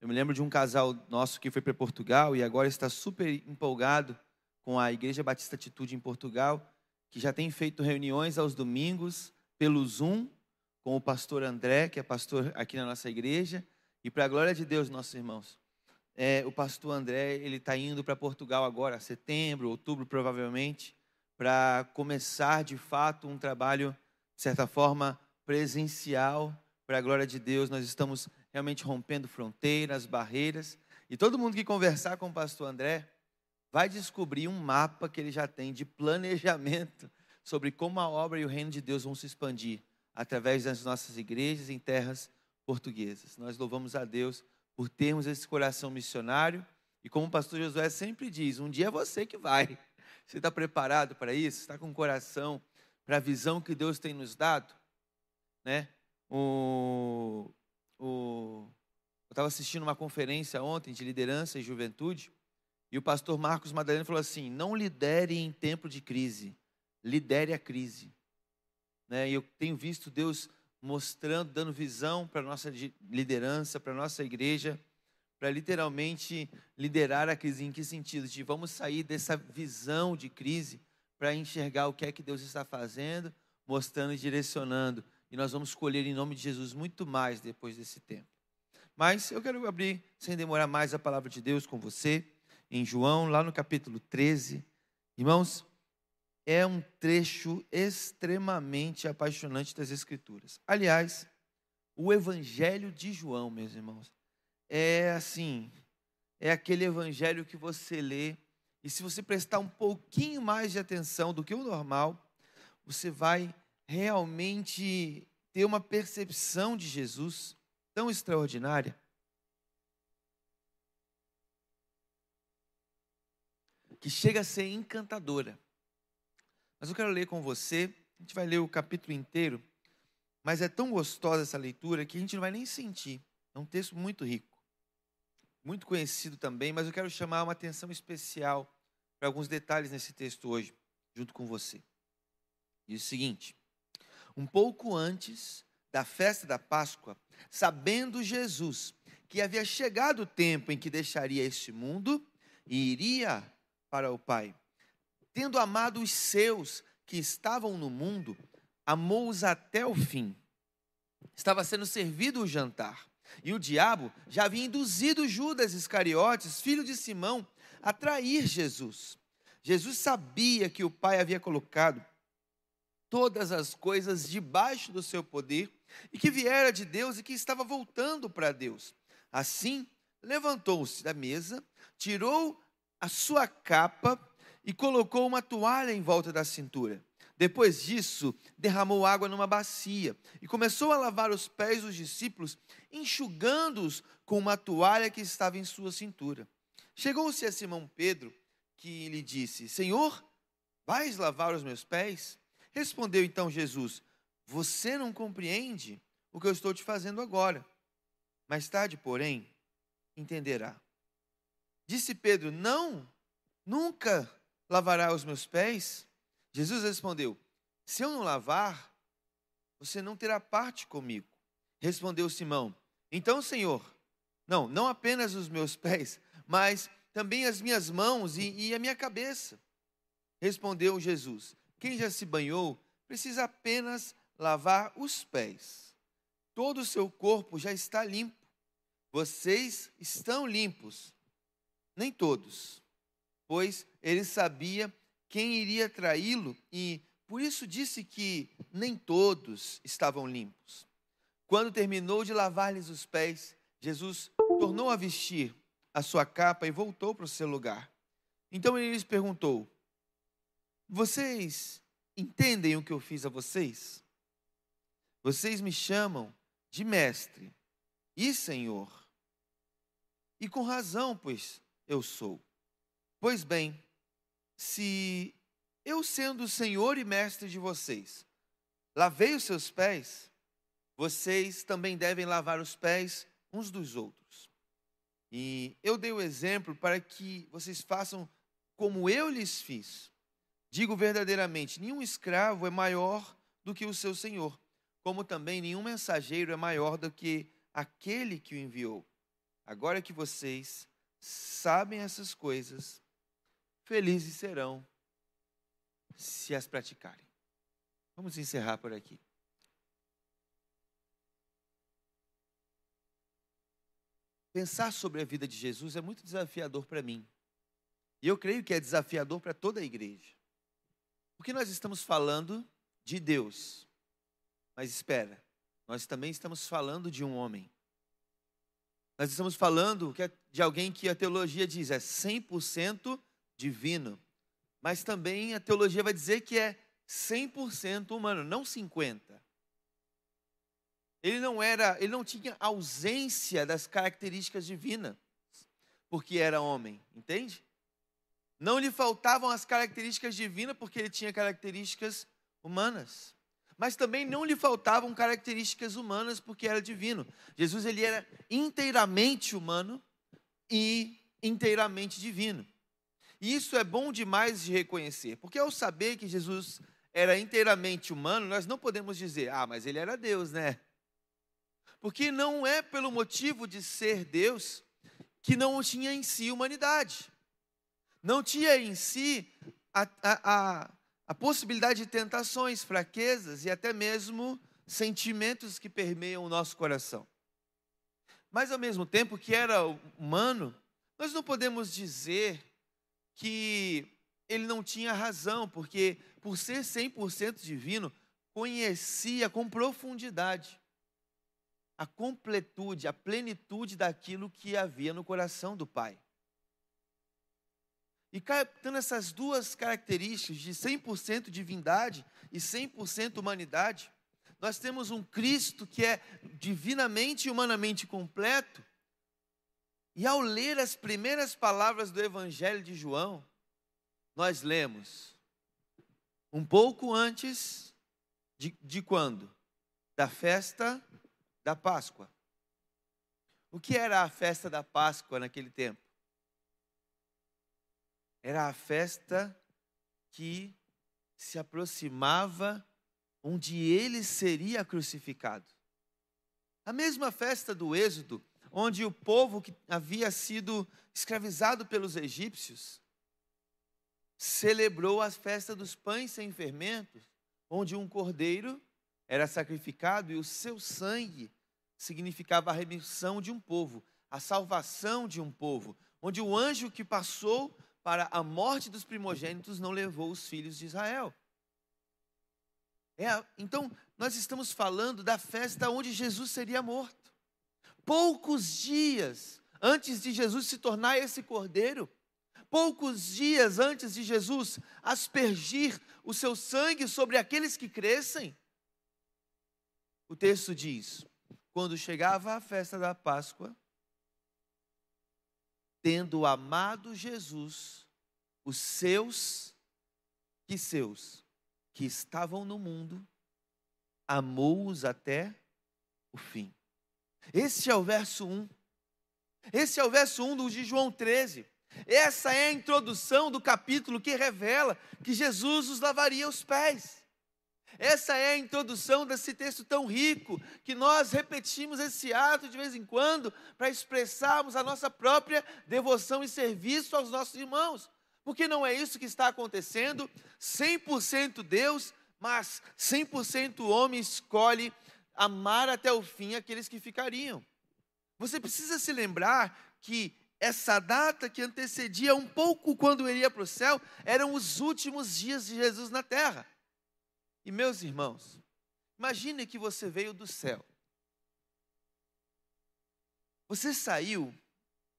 Eu me lembro de um casal nosso que foi para Portugal e agora está super empolgado com a Igreja Batista Atitude em Portugal, que já tem feito reuniões aos domingos pelo Zoom com o pastor André, que é pastor aqui na nossa igreja, e para a glória de Deus, nossos irmãos, é, o pastor André ele está indo para Portugal agora, setembro, outubro provavelmente, para começar de fato um trabalho de certa forma presencial, para a glória de Deus. Nós estamos realmente rompendo fronteiras, barreiras. E todo mundo que conversar com o pastor André vai descobrir um mapa que ele já tem de planejamento sobre como a obra e o reino de Deus vão se expandir através das nossas igrejas em terras portuguesas. Nós louvamos a Deus por termos esse coração missionário e como o pastor Josué sempre diz, um dia é você que vai. *laughs* Você está preparado para isso? Está com o coração para a visão que Deus tem nos dado? Né? O, o, eu estava assistindo uma conferência ontem de liderança e juventude e o pastor Marcos Madalena falou assim: não lidere em tempo de crise, lidere a crise. Né? E eu tenho visto Deus mostrando, dando visão para a nossa liderança, para a nossa igreja, para literalmente liderar a crise. Em que sentido? De vamos sair dessa visão de crise para enxergar o que é que Deus está fazendo, mostrando e direcionando. E nós vamos escolher em nome de Jesus muito mais depois desse tempo. Mas eu quero abrir, sem demorar mais, a palavra de Deus com você, em João, lá no capítulo 13. Irmãos, é um trecho extremamente apaixonante das Escrituras. Aliás, o Evangelho de João, meus irmãos, é assim, é aquele evangelho que você lê e se você prestar um pouquinho mais de atenção do que o normal, você vai realmente ter uma percepção de Jesus tão extraordinária. Que chega a ser encantadora. Mas eu quero ler com você, a gente vai ler o capítulo inteiro, mas é tão gostosa essa leitura que a gente não vai nem sentir. É um texto muito rico muito conhecido também, mas eu quero chamar uma atenção especial para alguns detalhes nesse texto hoje, junto com você. Diz o seguinte: um pouco antes da festa da Páscoa, sabendo Jesus que havia chegado o tempo em que deixaria este mundo e iria para o Pai, tendo amado os seus que estavam no mundo, amou-os até o fim. Estava sendo servido o jantar. E o diabo já havia induzido Judas Iscariotes, filho de Simão, a trair Jesus. Jesus sabia que o Pai havia colocado todas as coisas debaixo do seu poder e que viera de Deus e que estava voltando para Deus. Assim, levantou-se da mesa, tirou a sua capa e colocou uma toalha em volta da cintura. Depois disso, derramou água numa bacia e começou a lavar os pés dos discípulos, enxugando-os com uma toalha que estava em sua cintura. Chegou-se a Simão Pedro, que lhe disse: Senhor, vais lavar os meus pés? Respondeu então Jesus: Você não compreende o que eu estou te fazendo agora. Mais tarde, porém, entenderá. Disse Pedro: Não, nunca lavará os meus pés. Jesus respondeu: Se eu não lavar, você não terá parte comigo. Respondeu Simão: Então, Senhor, não, não apenas os meus *laughs* pés, mas também as minhas mãos e, e a minha cabeça. Respondeu Jesus: Quem já se banhou precisa apenas lavar os pés. Todo o seu corpo já está limpo. Vocês estão limpos. Nem todos, pois ele sabia quem iria traí-lo e por isso disse que nem todos estavam limpos. Quando terminou de lavar-lhes os pés, Jesus tornou a vestir a sua capa e voltou para o seu lugar. Então ele lhes perguntou: Vocês entendem o que eu fiz a vocês? Vocês me chamam de mestre e senhor. E com razão, pois eu sou. Pois bem, se eu, sendo o Senhor e mestre de vocês, lavei os seus pés, vocês também devem lavar os pés uns dos outros. E eu dei o exemplo para que vocês façam como eu lhes fiz. Digo verdadeiramente: nenhum escravo é maior do que o seu senhor, como também nenhum mensageiro é maior do que aquele que o enviou. Agora que vocês sabem essas coisas, felizes serão se as praticarem. Vamos encerrar por aqui. Pensar sobre a vida de Jesus é muito desafiador para mim. E eu creio que é desafiador para toda a igreja. Porque nós estamos falando de Deus. Mas espera, nós também estamos falando de um homem. Nós estamos falando é de alguém que a teologia diz é 100% divino. Mas também a teologia vai dizer que é 100% humano, não 50. Ele não era, ele não tinha ausência das características divinas, porque era homem, entende? Não lhe faltavam as características divinas porque ele tinha características humanas. Mas também não lhe faltavam características humanas porque era divino. Jesus ele era inteiramente humano e inteiramente divino. E isso é bom demais de reconhecer, porque ao saber que Jesus era inteiramente humano, nós não podemos dizer, ah, mas ele era Deus, né? Porque não é pelo motivo de ser Deus que não tinha em si humanidade. Não tinha em si a, a, a, a possibilidade de tentações, fraquezas e até mesmo sentimentos que permeiam o nosso coração. Mas ao mesmo tempo que era humano, nós não podemos dizer que ele não tinha razão, porque por ser 100% divino, conhecia com profundidade a completude, a plenitude daquilo que havia no coração do Pai. E captando essas duas características de 100% divindade e 100% humanidade, nós temos um Cristo que é divinamente e humanamente completo. E ao ler as primeiras palavras do Evangelho de João, nós lemos um pouco antes de, de quando? Da festa da Páscoa. O que era a festa da Páscoa naquele tempo? Era a festa que se aproximava onde ele seria crucificado. A mesma festa do Êxodo, onde o povo que havia sido escravizado pelos egípcios celebrou a festa dos pães sem fermentos, onde um cordeiro era sacrificado e o seu sangue significava a remissão de um povo, a salvação de um povo, onde o anjo que passou para a morte dos primogênitos não levou os filhos de Israel. É, então, nós estamos falando da festa onde Jesus seria morto. Poucos dias antes de Jesus se tornar esse cordeiro, poucos dias antes de Jesus aspergir o seu sangue sobre aqueles que crescem, o texto diz: quando chegava a festa da Páscoa, tendo amado Jesus, os seus, que seus, que estavam no mundo, amou-os até o fim. Esse é o verso 1. Esse é o verso 1 de João 13. Essa é a introdução do capítulo que revela que Jesus os lavaria os pés. Essa é a introdução desse texto tão rico, que nós repetimos esse ato de vez em quando para expressarmos a nossa própria devoção e serviço aos nossos irmãos. Porque não é isso que está acontecendo. 100% Deus, mas 100% homem escolhe amar até o fim aqueles que ficariam. Você precisa se lembrar que essa data que antecedia um pouco quando ele ia para o céu eram os últimos dias de Jesus na terra. E meus irmãos, imagine que você veio do céu. Você saiu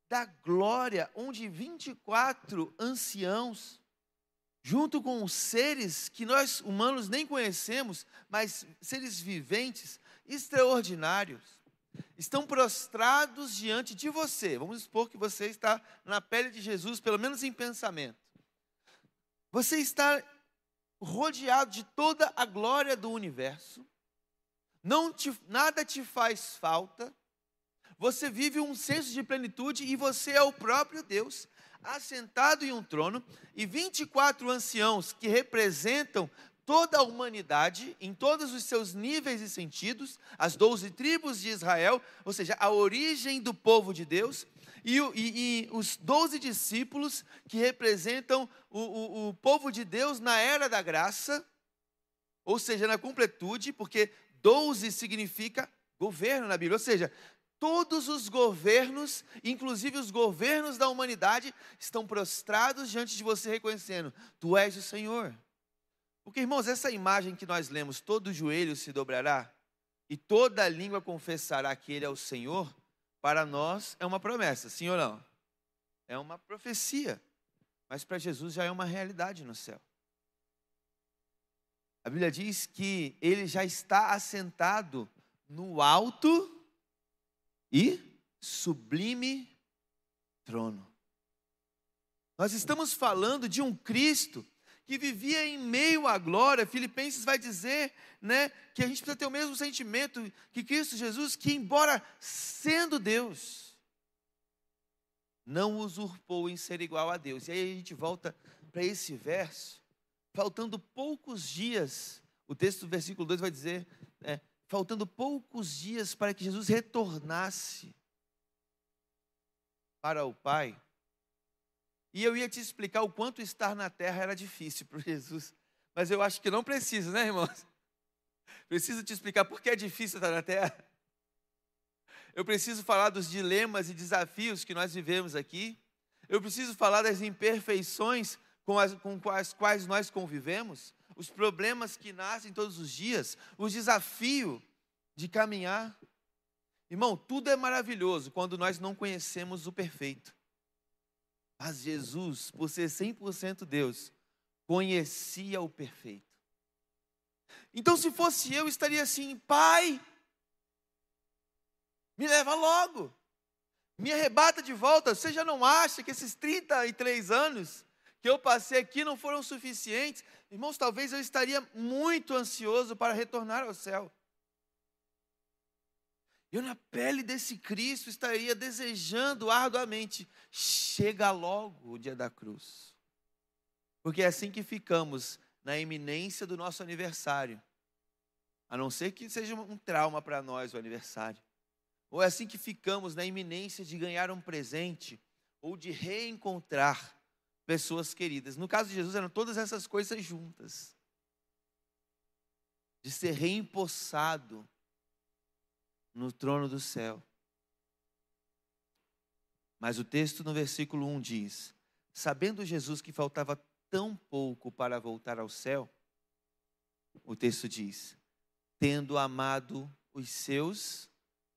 da glória onde 24 anciãos, junto com os seres que nós humanos nem conhecemos, mas seres viventes, extraordinários, estão prostrados diante de você. Vamos supor que você está na pele de Jesus, pelo menos em pensamento. Você está rodeado de toda a glória do universo, não te, nada te faz falta, você vive um senso de plenitude e você é o próprio Deus, assentado em um trono, e 24 anciãos que representam toda a humanidade, em todos os seus níveis e sentidos, as doze tribos de Israel, ou seja, a origem do povo de Deus, e, e, e os doze discípulos que representam o, o, o povo de Deus na era da graça, ou seja, na completude, porque doze significa governo na Bíblia, ou seja, todos os governos, inclusive os governos da humanidade, estão prostrados diante de você, reconhecendo: Tu és o Senhor, Porque, irmãos, essa imagem que nós lemos, todo joelho se dobrará e toda língua confessará que Ele é o Senhor, para nós é uma promessa, sim ou não? É uma profecia, mas para Jesus já é uma realidade no céu. A Bíblia diz que Ele já está assentado no alto e sublime trono. Nós estamos falando de um Cristo que vivia em meio à glória. Filipenses vai dizer, né, que a gente precisa ter o mesmo sentimento que Cristo Jesus, que embora sendo Deus, não usurpou em ser igual a Deus. E aí a gente volta para esse verso, faltando poucos dias, o texto do versículo 2 vai dizer, né, faltando poucos dias para que Jesus retornasse para o Pai, e eu ia te explicar o quanto estar na terra era difícil para *laughs* Jesus. Mas eu acho que não preciso, né, irmãos? *laughs* Preciso te explicar por que é difícil estar na terra. Eu preciso falar dos dilemas e desafios que nós vivemos aqui. Eu preciso falar das imperfeições com as, com as quais nós convivemos, os problemas que nascem todos os dias, o desafio de caminhar. Irmão, tudo é maravilhoso quando nós não conhecemos o perfeito. Mas Jesus, por ser 100% Deus, conhecia o perfeito. Então, se fosse eu, estaria assim: Pai, me leva logo, me arrebata de volta. Você já não acha que esses 33 anos que eu passei aqui não foram suficientes? Irmãos, talvez eu estaria muito ansioso para retornar ao céu. Eu, na pele desse Cristo, estaria desejando arduamente: chega logo o dia da cruz. Porque é assim que ficamos na iminência do nosso aniversário. A não ser que seja um trauma para nós o aniversário. Ou é assim que ficamos na iminência de ganhar um presente ou de reencontrar pessoas queridas. No caso de Jesus, eram todas essas coisas juntas. De ser reempossado no trono do céu. Mas o texto no versículo 1 diz: Sabendo Jesus que faltava tão pouco para voltar ao céu, o texto diz: Tendo amado os seus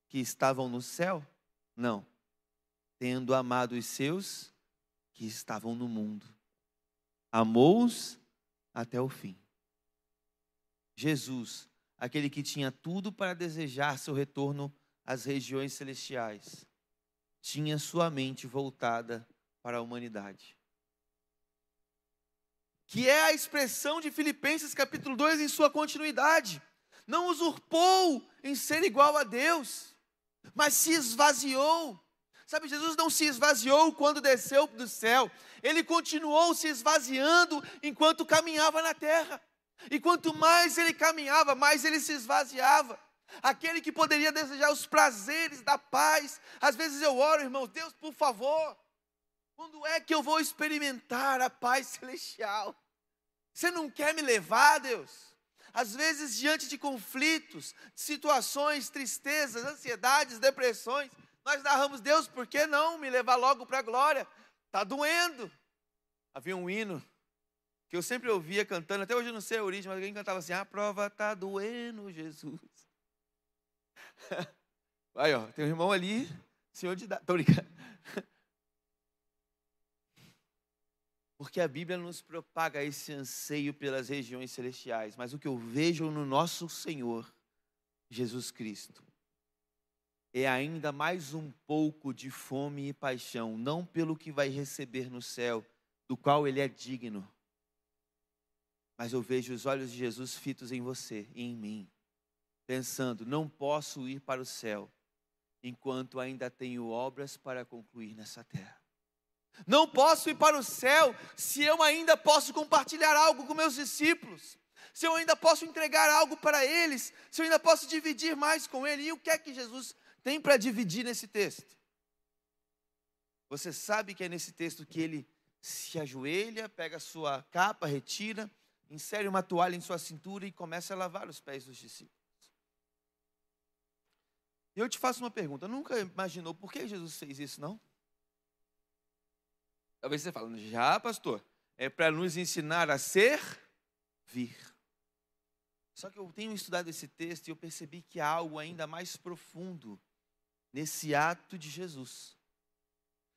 que estavam no céu? Não. Tendo amado os seus que estavam no mundo. Amou-os até o fim. Jesus aquele que tinha tudo para desejar seu retorno às regiões celestiais, tinha sua mente voltada para a humanidade. Que é a expressão de Filipenses capítulo 2 em sua continuidade. Não usurpou em ser igual a Deus, mas se esvaziou. Sabe, Jesus não se esvaziou quando desceu do céu, ele continuou se esvaziando enquanto caminhava na terra. E quanto mais ele caminhava, mais ele se esvaziava. Aquele que poderia desejar os prazeres da paz. Às vezes eu oro, irmãos, Deus, por favor, quando é que eu vou experimentar a paz celestial? Você não quer me levar, Deus? Às vezes, diante de conflitos, situações, tristezas, ansiedades, depressões, nós narramos, Deus, por que não me levar logo para a glória? Está doendo. Havia um hino que eu sempre ouvia cantando, até hoje eu não sei a origem, mas alguém cantava assim: a prova está doendo, Jesus. *laughs* Aí, ó, tem um irmão ali, senhor de idade. Estou brincando. *laughs* Porque a Bíblia nos propaga esse anseio pelas regiões celestiais, mas o que eu vejo no nosso Senhor, Jesus Cristo, é ainda mais um pouco de fome e paixão, não pelo que vai receber no céu, do qual ele é digno, mas eu vejo os olhos de Jesus fitos em você e em mim, pensando: não posso ir para o céu enquanto ainda tenho obras para concluir nessa terra. Não posso ir para o céu se eu ainda posso compartilhar algo com meus discípulos, se eu ainda posso entregar algo para eles, se eu ainda posso dividir mais com ele. E o que é que Jesus tem para dividir nesse texto? Você sabe que é nesse texto que ele se ajoelha, pega a sua capa, retira, insere uma toalha em sua cintura e começa a lavar os pés dos discípulos. E eu te faço uma pergunta: nunca imaginou por que Jesus fez isso, não? Talvez você fale, já, pastor, é para nos ensinar a ser vir. Só que eu tenho estudado esse texto e eu percebi que há algo ainda mais profundo nesse ato de Jesus.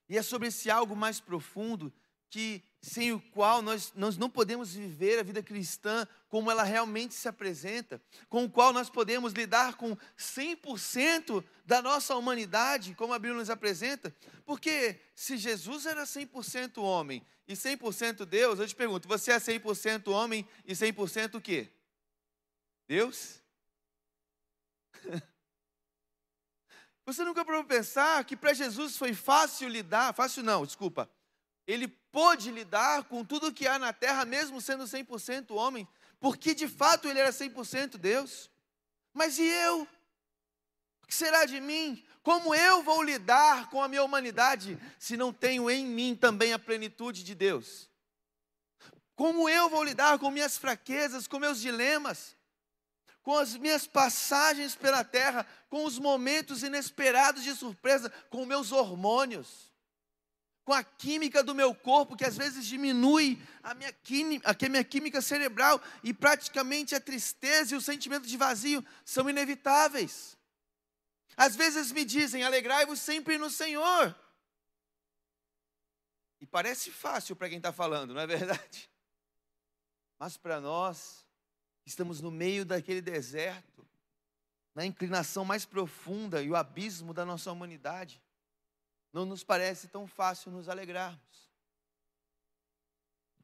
E é sobre esse algo mais profundo que sem o qual nós, nós não podemos viver a vida cristã como ela realmente se apresenta, com o qual nós podemos lidar com 100% da nossa humanidade, como a Bíblia nos apresenta, porque se Jesus era 100% homem e 100% Deus, eu te pergunto, você é 100% homem e 100% o quê? Deus? *laughs* Você nunca para pensar que para Jesus foi fácil lidar, fácil não, desculpa, ele pôde lidar com tudo que há na terra, mesmo sendo 100% homem, porque de fato ele era 100% Deus. Mas e eu? O que será de mim? Como eu vou lidar com a minha humanidade se não tenho em mim também a plenitude de Deus? Como eu vou lidar com minhas fraquezas, com meus dilemas, com as minhas passagens pela terra, com os momentos inesperados de surpresa, com meus hormônios? Com a química do meu corpo, que às vezes diminui a minha, química, a minha química cerebral, e praticamente a tristeza e o sentimento de vazio são inevitáveis. Às vezes me dizem, alegrai-vos sempre no Senhor. E parece fácil para quem está falando, não é verdade? Mas para nós, estamos no meio daquele deserto, na inclinação mais profunda e o abismo da nossa humanidade não nos parece tão fácil nos alegrarmos.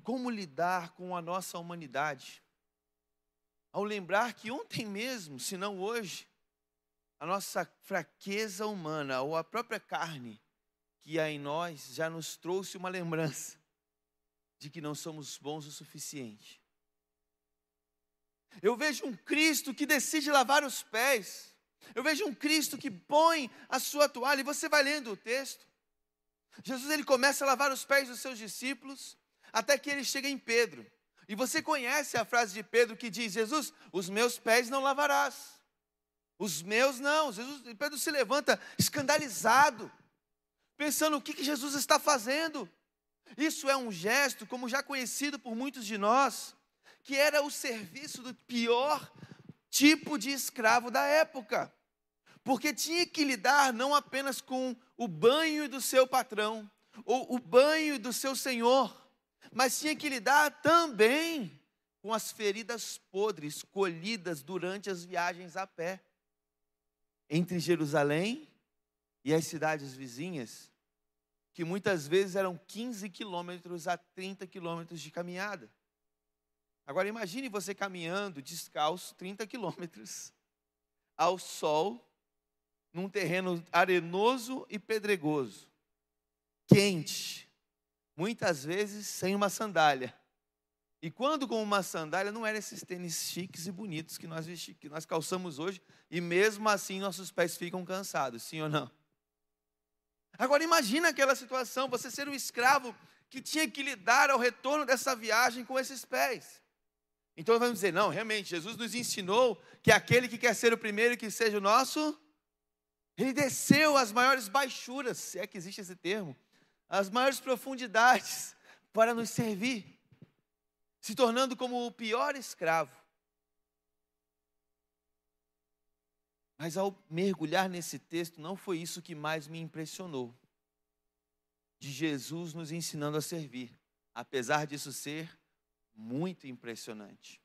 Como lidar com a nossa humanidade? Ao lembrar que ontem mesmo, se não hoje, a nossa fraqueza humana ou a própria carne que há em nós já nos trouxe uma lembrança de que não somos bons o suficiente. Eu vejo um Cristo que decide lavar os pés eu vejo um Cristo que põe a sua toalha, e você vai lendo o texto. Jesus ele começa a lavar os pés dos seus discípulos, até que ele chega em Pedro. E você conhece a frase de Pedro que diz: Jesus, os meus pés não lavarás. Os meus não. Jesus, Pedro se levanta escandalizado, pensando o que, que Jesus está fazendo. Isso é um gesto, como já conhecido por muitos de nós, que era o serviço do pior tipo de escravo da época porque tinha que lidar não apenas com o banho do seu patrão, ou o banho do seu senhor, mas tinha que lidar também com as feridas podres colhidas durante as viagens a pé entre Jerusalém e as cidades vizinhas, que muitas vezes eram 15 quilômetros a 30 quilômetros de caminhada. Agora imagine você caminhando descalço 30 quilômetros ao sol num terreno arenoso e pedregoso, quente, muitas vezes sem uma sandália. E quando com uma sandália, não eram esses tênis chiques e bonitos que nós, que nós calçamos hoje, e mesmo assim nossos pés ficam cansados, sim ou não? Agora imagina aquela situação, você ser um escravo que tinha que lidar ao retorno dessa viagem com esses pés. Então vamos dizer, não, realmente, Jesus nos ensinou que aquele que quer ser o primeiro que seja o nosso ele desceu às maiores baixuras, se é que existe esse termo, às maiores profundidades *laughs* para nos servir, se tornando como o pior escravo. Mas ao mergulhar nesse texto, não foi isso que mais me impressionou. De Jesus nos ensinando a servir, apesar disso ser muito impressionante.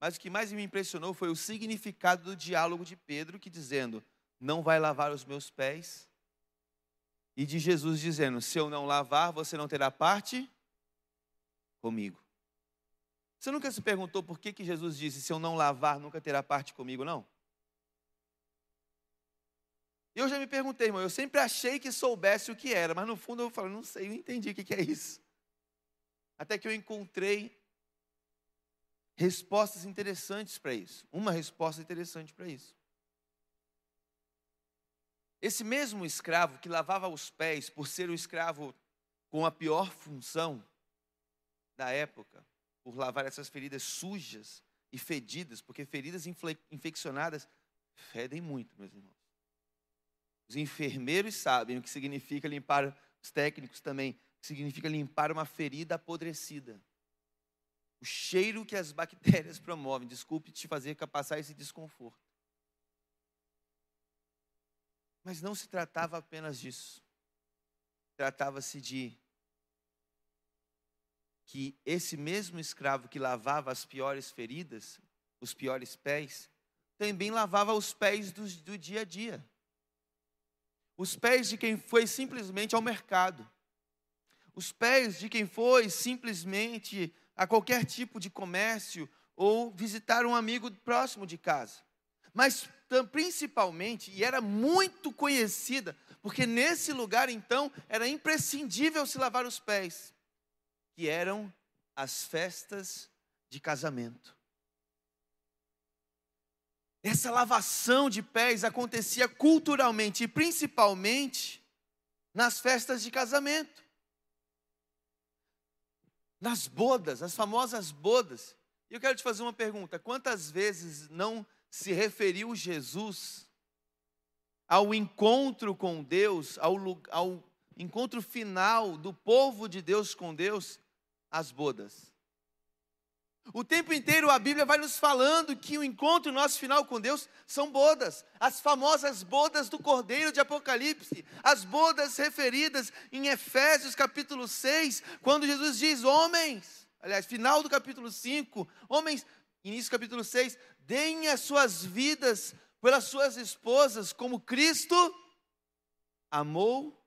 Mas o que mais me impressionou foi o significado do diálogo de Pedro, que dizendo: não vai lavar os meus pés. E de Jesus dizendo: Se eu não lavar, você não terá parte comigo. Você nunca se perguntou por que, que Jesus disse: Se eu não lavar, nunca terá parte comigo, não? Eu já me perguntei, irmão, eu sempre achei que soubesse o que era, mas no fundo eu falo, não sei, eu entendi o que é isso. Até que eu encontrei respostas interessantes para isso. Uma resposta interessante para isso. Esse mesmo escravo que lavava os pés por ser o escravo com a pior função da época, por lavar essas feridas sujas e fedidas, porque feridas infeccionadas fedem muito, meus irmãos. Os enfermeiros sabem o que significa limpar, os técnicos também, significa limpar uma ferida apodrecida. o cheiro que as bactérias *laughs* promovem. Desculpe te fazer passar esse desconforto. Mas não se tratava apenas disso. Tratava-se de que esse mesmo escravo que lavava as piores feridas, os piores pés, também lavava os pés do, do dia a dia. Os pés de quem foi simplesmente ao mercado. Os pés de quem foi simplesmente a qualquer tipo de comércio ou visitar um amigo próximo de casa. Mas principalmente, e era muito conhecida, porque nesse lugar então era imprescindível se lavar os pés, que eram as festas de casamento. Essa lavação de pés acontecia culturalmente e principalmente nas festas de casamento. Nas bodas, as famosas bodas. E eu quero te fazer uma pergunta: quantas vezes não se referiu Jesus ao encontro com Deus, ao, ao encontro final do povo de Deus com Deus, as bodas? O tempo inteiro a Bíblia vai nos falando que o encontro nosso final com Deus são bodas, as famosas bodas do Cordeiro de Apocalipse, as bodas referidas em Efésios capítulo 6, quando Jesus diz: Homens, aliás, final do capítulo 5, homens, início capítulo 6, deem as suas vidas pelas suas esposas, como Cristo amou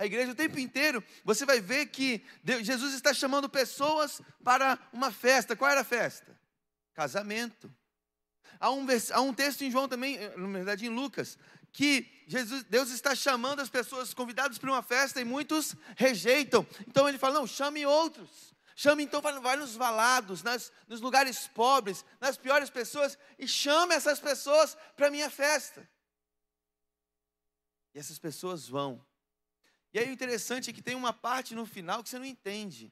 a igreja o tempo inteiro, você vai ver que Deus, Jesus está chamando pessoas para uma festa. Qual era a festa? Casamento. Há um, há um texto em João também, eh, na verdade em Lucas, que Jesus, Deus está chamando as pessoas convidadas para uma festa e muitos rejeitam. Então ele fala: não, chame outros. Chame então, vai nos valados, nas, nos lugares pobres, nas piores pessoas, e chame essas pessoas para a minha festa. E essas pessoas vão. E aí o interessante é que tem uma parte no final que você não entende.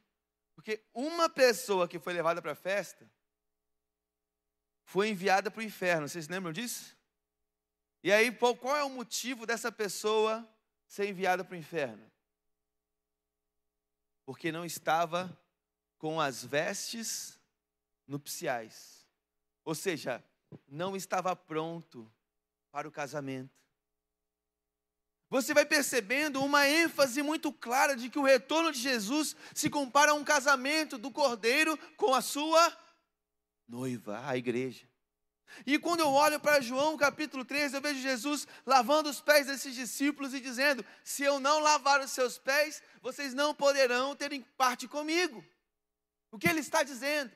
Porque uma pessoa que foi levada para a festa foi enviada para o inferno. Vocês lembram disso? E aí, qual é o motivo dessa pessoa ser enviada para o inferno? Porque não estava com as vestes nupciais. Ou seja, não estava pronto para o casamento você vai percebendo uma ênfase muito clara de que o retorno de Jesus se compara a um casamento do cordeiro com a sua noiva, a igreja. E quando eu olho para João capítulo 13, eu vejo Jesus lavando os pés desses discípulos e dizendo: Se eu não lavar os seus pés, vocês não poderão ter parte comigo. O que ele está dizendo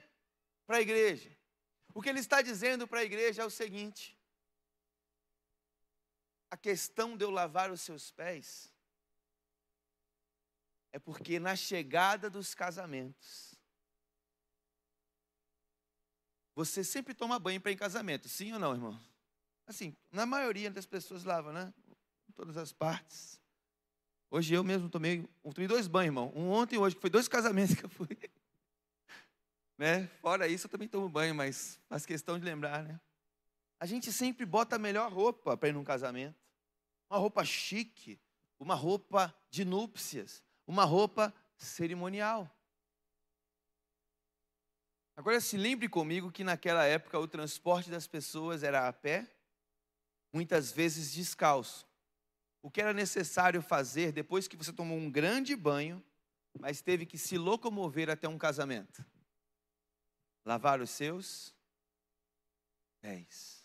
para a igreja? O que ele está dizendo para a igreja é o seguinte: a questão de eu lavar os seus pés é porque na chegada dos casamentos, você sempre toma banho para em casamento, sim ou não, irmão? Assim, na maioria das pessoas lavam, né? Em todas as partes. Hoje eu mesmo tomei, tomei dois banhos, irmão. Um ontem e hoje, que foi dois *laughs* casamentos que eu fui. Né? Fora isso, eu também tomo banho, mas faz questão de lembrar, né? A gente sempre bota a melhor roupa para ir num casamento uma roupa chique, uma roupa de núpcias, uma roupa cerimonial. Agora se lembre comigo que naquela época o transporte das pessoas era a pé, muitas vezes descalço. O que era necessário fazer depois que você tomou um grande banho, mas teve que se locomover até um casamento? Lavar os seus pés.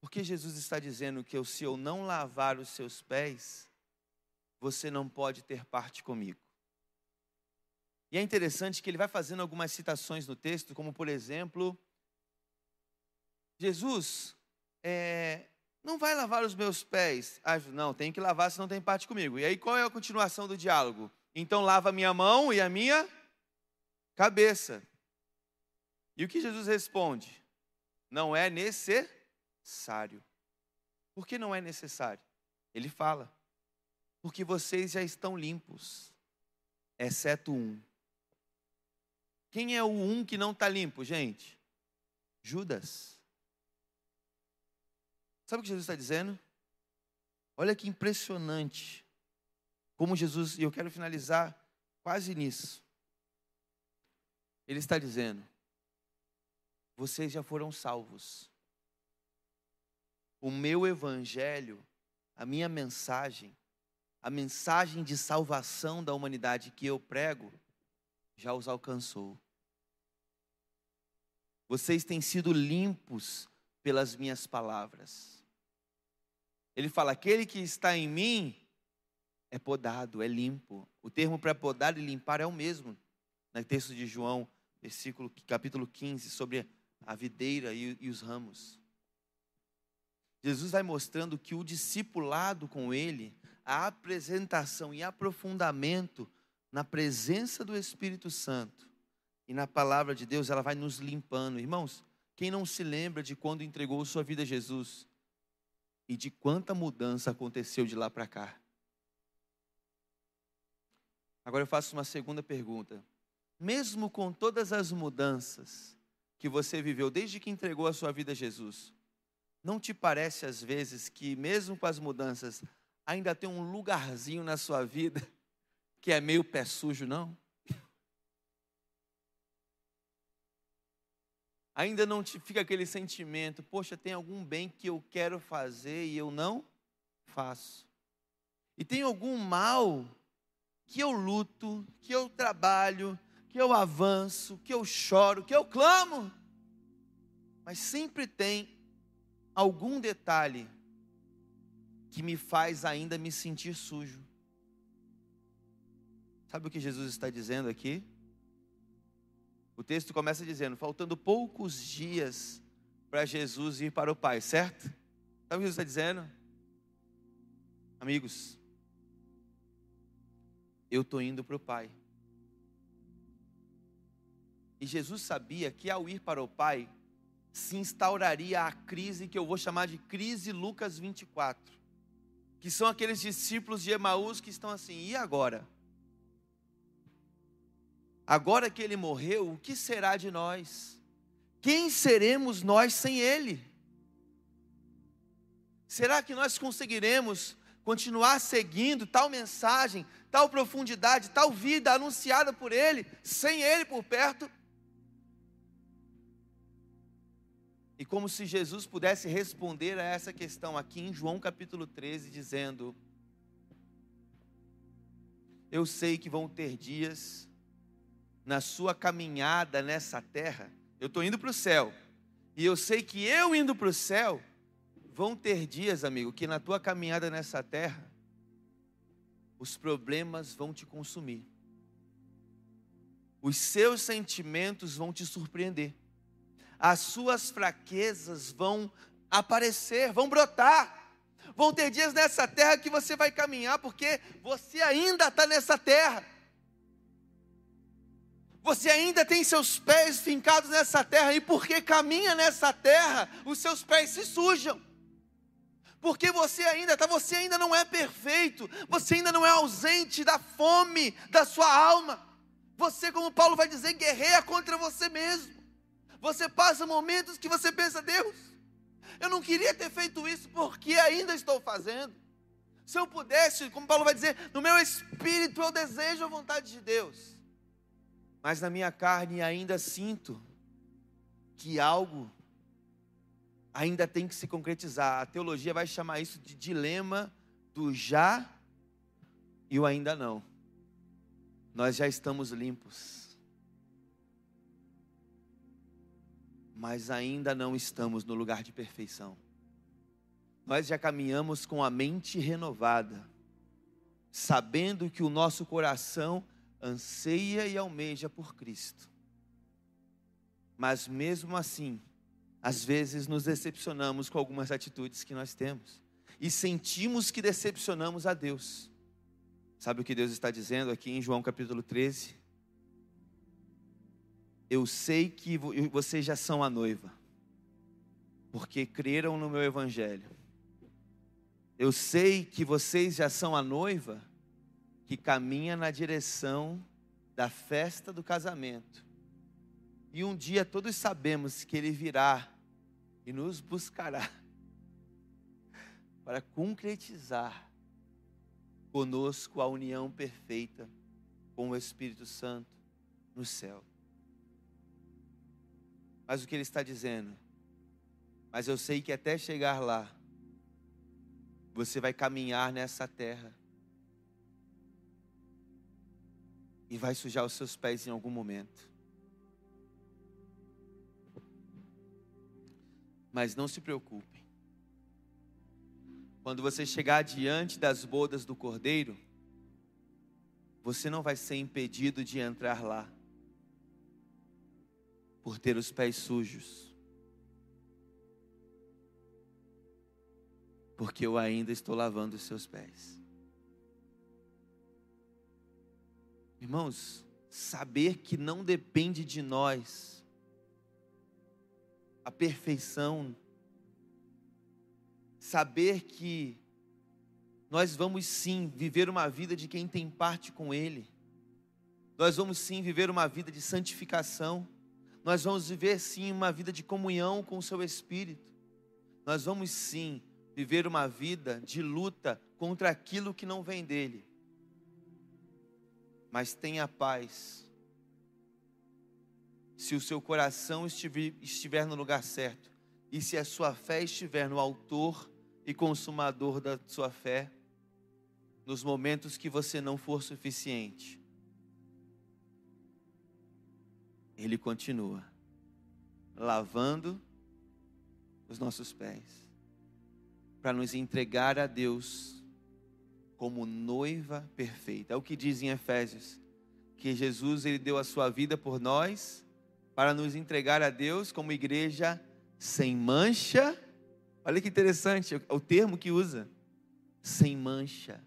Porque Jesus está dizendo que se eu não lavar os seus pés, você não pode ter parte comigo. E é interessante que ele vai fazendo algumas citações no texto, como por exemplo, Jesus é, não vai lavar os meus pés. Ah, não, tem que lavar, senão tem parte comigo. E aí qual é a continuação do diálogo? Então lava a minha mão e a minha cabeça. E o que Jesus responde? Não é necessário. Por que não é necessário? Ele fala: porque vocês já estão limpos, exceto um. Quem é o um que não está limpo, gente? Judas. Sabe o que Jesus está dizendo? Olha que impressionante. Como Jesus, e eu quero finalizar quase nisso. Ele está dizendo: vocês já foram salvos. O meu evangelho, a minha mensagem, a mensagem de salvação da humanidade que eu prego, já os alcançou. Vocês têm sido limpos pelas minhas palavras. Ele fala: aquele que está em mim é podado, é limpo. O termo para podar e limpar é o mesmo. No texto de João, versículo, capítulo 15, sobre a videira e, e os ramos. Jesus vai mostrando que o discipulado com ele, a apresentação e aprofundamento na presença do Espírito Santo e na palavra de Deus, ela vai nos limpando. Irmãos, quem não se lembra de quando entregou sua vida a Jesus e de quanta mudança aconteceu de lá para cá? Agora eu faço uma segunda pergunta. Mesmo com todas as mudanças que você viveu desde que entregou a sua vida a Jesus, não te parece às vezes que, mesmo com as mudanças, ainda tem um lugarzinho na sua vida *laughs* que é meio pé sujo, não? *laughs* Ainda não te fica aquele sentimento, poxa, tem algum bem que eu quero fazer e eu não faço. E tem algum mal que eu luto, que eu trabalho, que eu avanço, que eu choro, que eu clamo. Mas sempre tem algum detalhe que me faz ainda me sentir sujo. Sabe o que Jesus está dizendo aqui? O texto começa dizendo: faltando poucos dias para Jesus ir para o Pai, certo? Sabe o que Jesus está dizendo? Amigos, eu estou indo para o Pai. E Jesus sabia que ao ir para o Pai, se instauraria a crise que eu vou chamar de crise Lucas 24. Que são aqueles discípulos de Emaús que estão assim, e agora? Agora que ele morreu, o que será de nós? Quem seremos nós sem ele? Será que nós conseguiremos continuar seguindo tal mensagem, tal profundidade, tal vida anunciada por ele, sem ele por perto? E como se Jesus pudesse responder a essa questão aqui em João capítulo 13, dizendo: Eu sei que vão ter dias na sua caminhada nessa terra. Eu estou indo para o céu. E eu sei que eu indo para o céu, vão ter dias, amigo, que na tua caminhada nessa terra, os problemas vão te consumir. Os seus sentimentos vão te surpreender as suas fraquezas vão aparecer, vão brotar. Vão ter dias nessa terra que você vai caminhar, porque você ainda está nessa terra. Você ainda tem seus pés fincados nessa terra, e porque caminha nessa terra, os seus pés se sujam. Porque você ainda está, você ainda não é perfeito, você ainda não é ausente da fome da sua alma. Você, como Paulo vai dizer, guerreia contra você mesmo. Você passa momentos que você pensa, Deus, eu não queria ter feito isso porque ainda estou fazendo. Se eu pudesse, como Paulo vai dizer, no meu espírito eu desejo a vontade de Deus, mas na minha carne ainda sinto que algo ainda tem que se concretizar. A teologia vai chamar isso de dilema do já e o ainda não. Nós já estamos limpos. mas ainda não estamos no lugar de perfeição. Nós já caminhamos com a mente renovada, sabendo que o nosso coração anseia e almeja por Cristo. Mas mesmo assim, às vezes nos decepcionamos com algumas atitudes que nós temos e sentimos que decepcionamos a Deus. Sabe o que Deus está dizendo aqui em João capítulo 13? eu sei que vocês já são a noiva, porque creram no meu evangelho. Eu sei que vocês já são a noiva que caminha na direção da festa do casamento. E um dia todos sabemos que ele virá e nos buscará para concretizar conosco a união perfeita com o Espírito Santo no céu. Mas o que ele está dizendo? Mas eu sei que até chegar lá, você vai caminhar nessa terra e vai sujar os seus pés em algum momento. Mas não se preocupem. Quando você chegar diante das bodas do Cordeiro, você não vai ser impedido de entrar lá por ter os pés sujos. Porque eu ainda estou lavando os seus pés. Irmãos, saber que não depende de nós a perfeição, saber que nós vamos sim viver uma vida de quem tem parte com Ele, nós vamos sim viver uma vida de santificação, nós vamos viver sim uma vida de comunhão com o Seu Espírito, nós vamos sim viver uma vida de luta contra aquilo que não vem dEle. Mas tenha paz. Se o seu coração estiver, estiver no lugar certo, e se a sua fé estiver no Autor e Consumador da sua fé, nos momentos que você não for suficiente, Ele continua lavando os nossos pés, para nos entregar a Deus como noiva perfeita. É o que diz em Efésios, que Jesus ele deu a sua vida por nós para nos entregar a Deus como igreja sem mancha. Olha que interessante o termo que usa. Sem mancha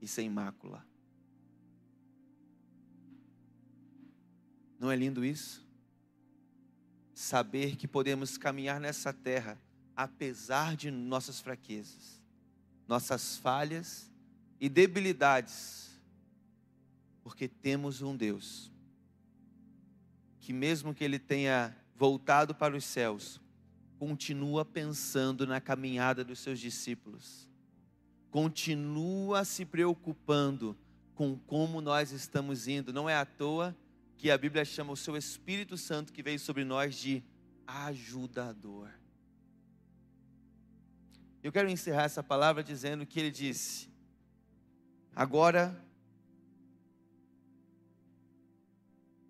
e sem mácula. Não é lindo isso? Saber que podemos caminhar nessa terra apesar de nossas fraquezas nossas falhas e debilidades, porque temos um Deus que, mesmo que Ele tenha voltado para os céus, continua pensando na caminhada dos seus discípulos, continua se preocupando com como nós estamos indo. Não é à toa que a Bíblia chama o seu Espírito Santo que veio sobre nós de ajudador. Eu quero encerrar essa palavra dizendo que ele disse: Agora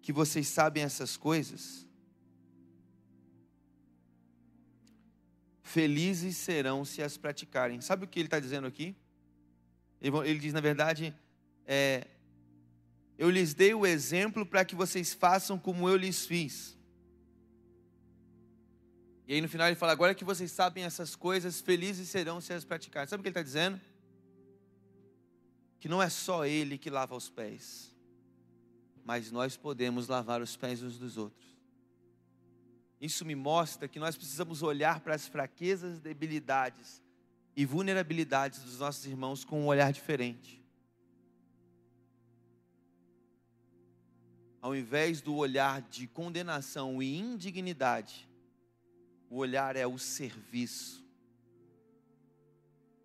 que vocês sabem essas coisas, felizes serão se as praticarem. Sabe o que ele está dizendo aqui? Ele diz, na verdade, é, eu lhes dei o exemplo para que vocês façam como eu lhes fiz. E aí no final ele fala: agora que vocês sabem essas coisas, felizes serão se as praticarem. Sabe o que ele está dizendo? Que não é só ele que lava os pés, mas nós podemos lavar os pés uns dos outros. Isso me mostra que nós precisamos olhar para as fraquezas, debilidades e vulnerabilidades dos nossos irmãos com um olhar diferente. Ao invés do olhar de condenação e indignidade, o olhar é o serviço.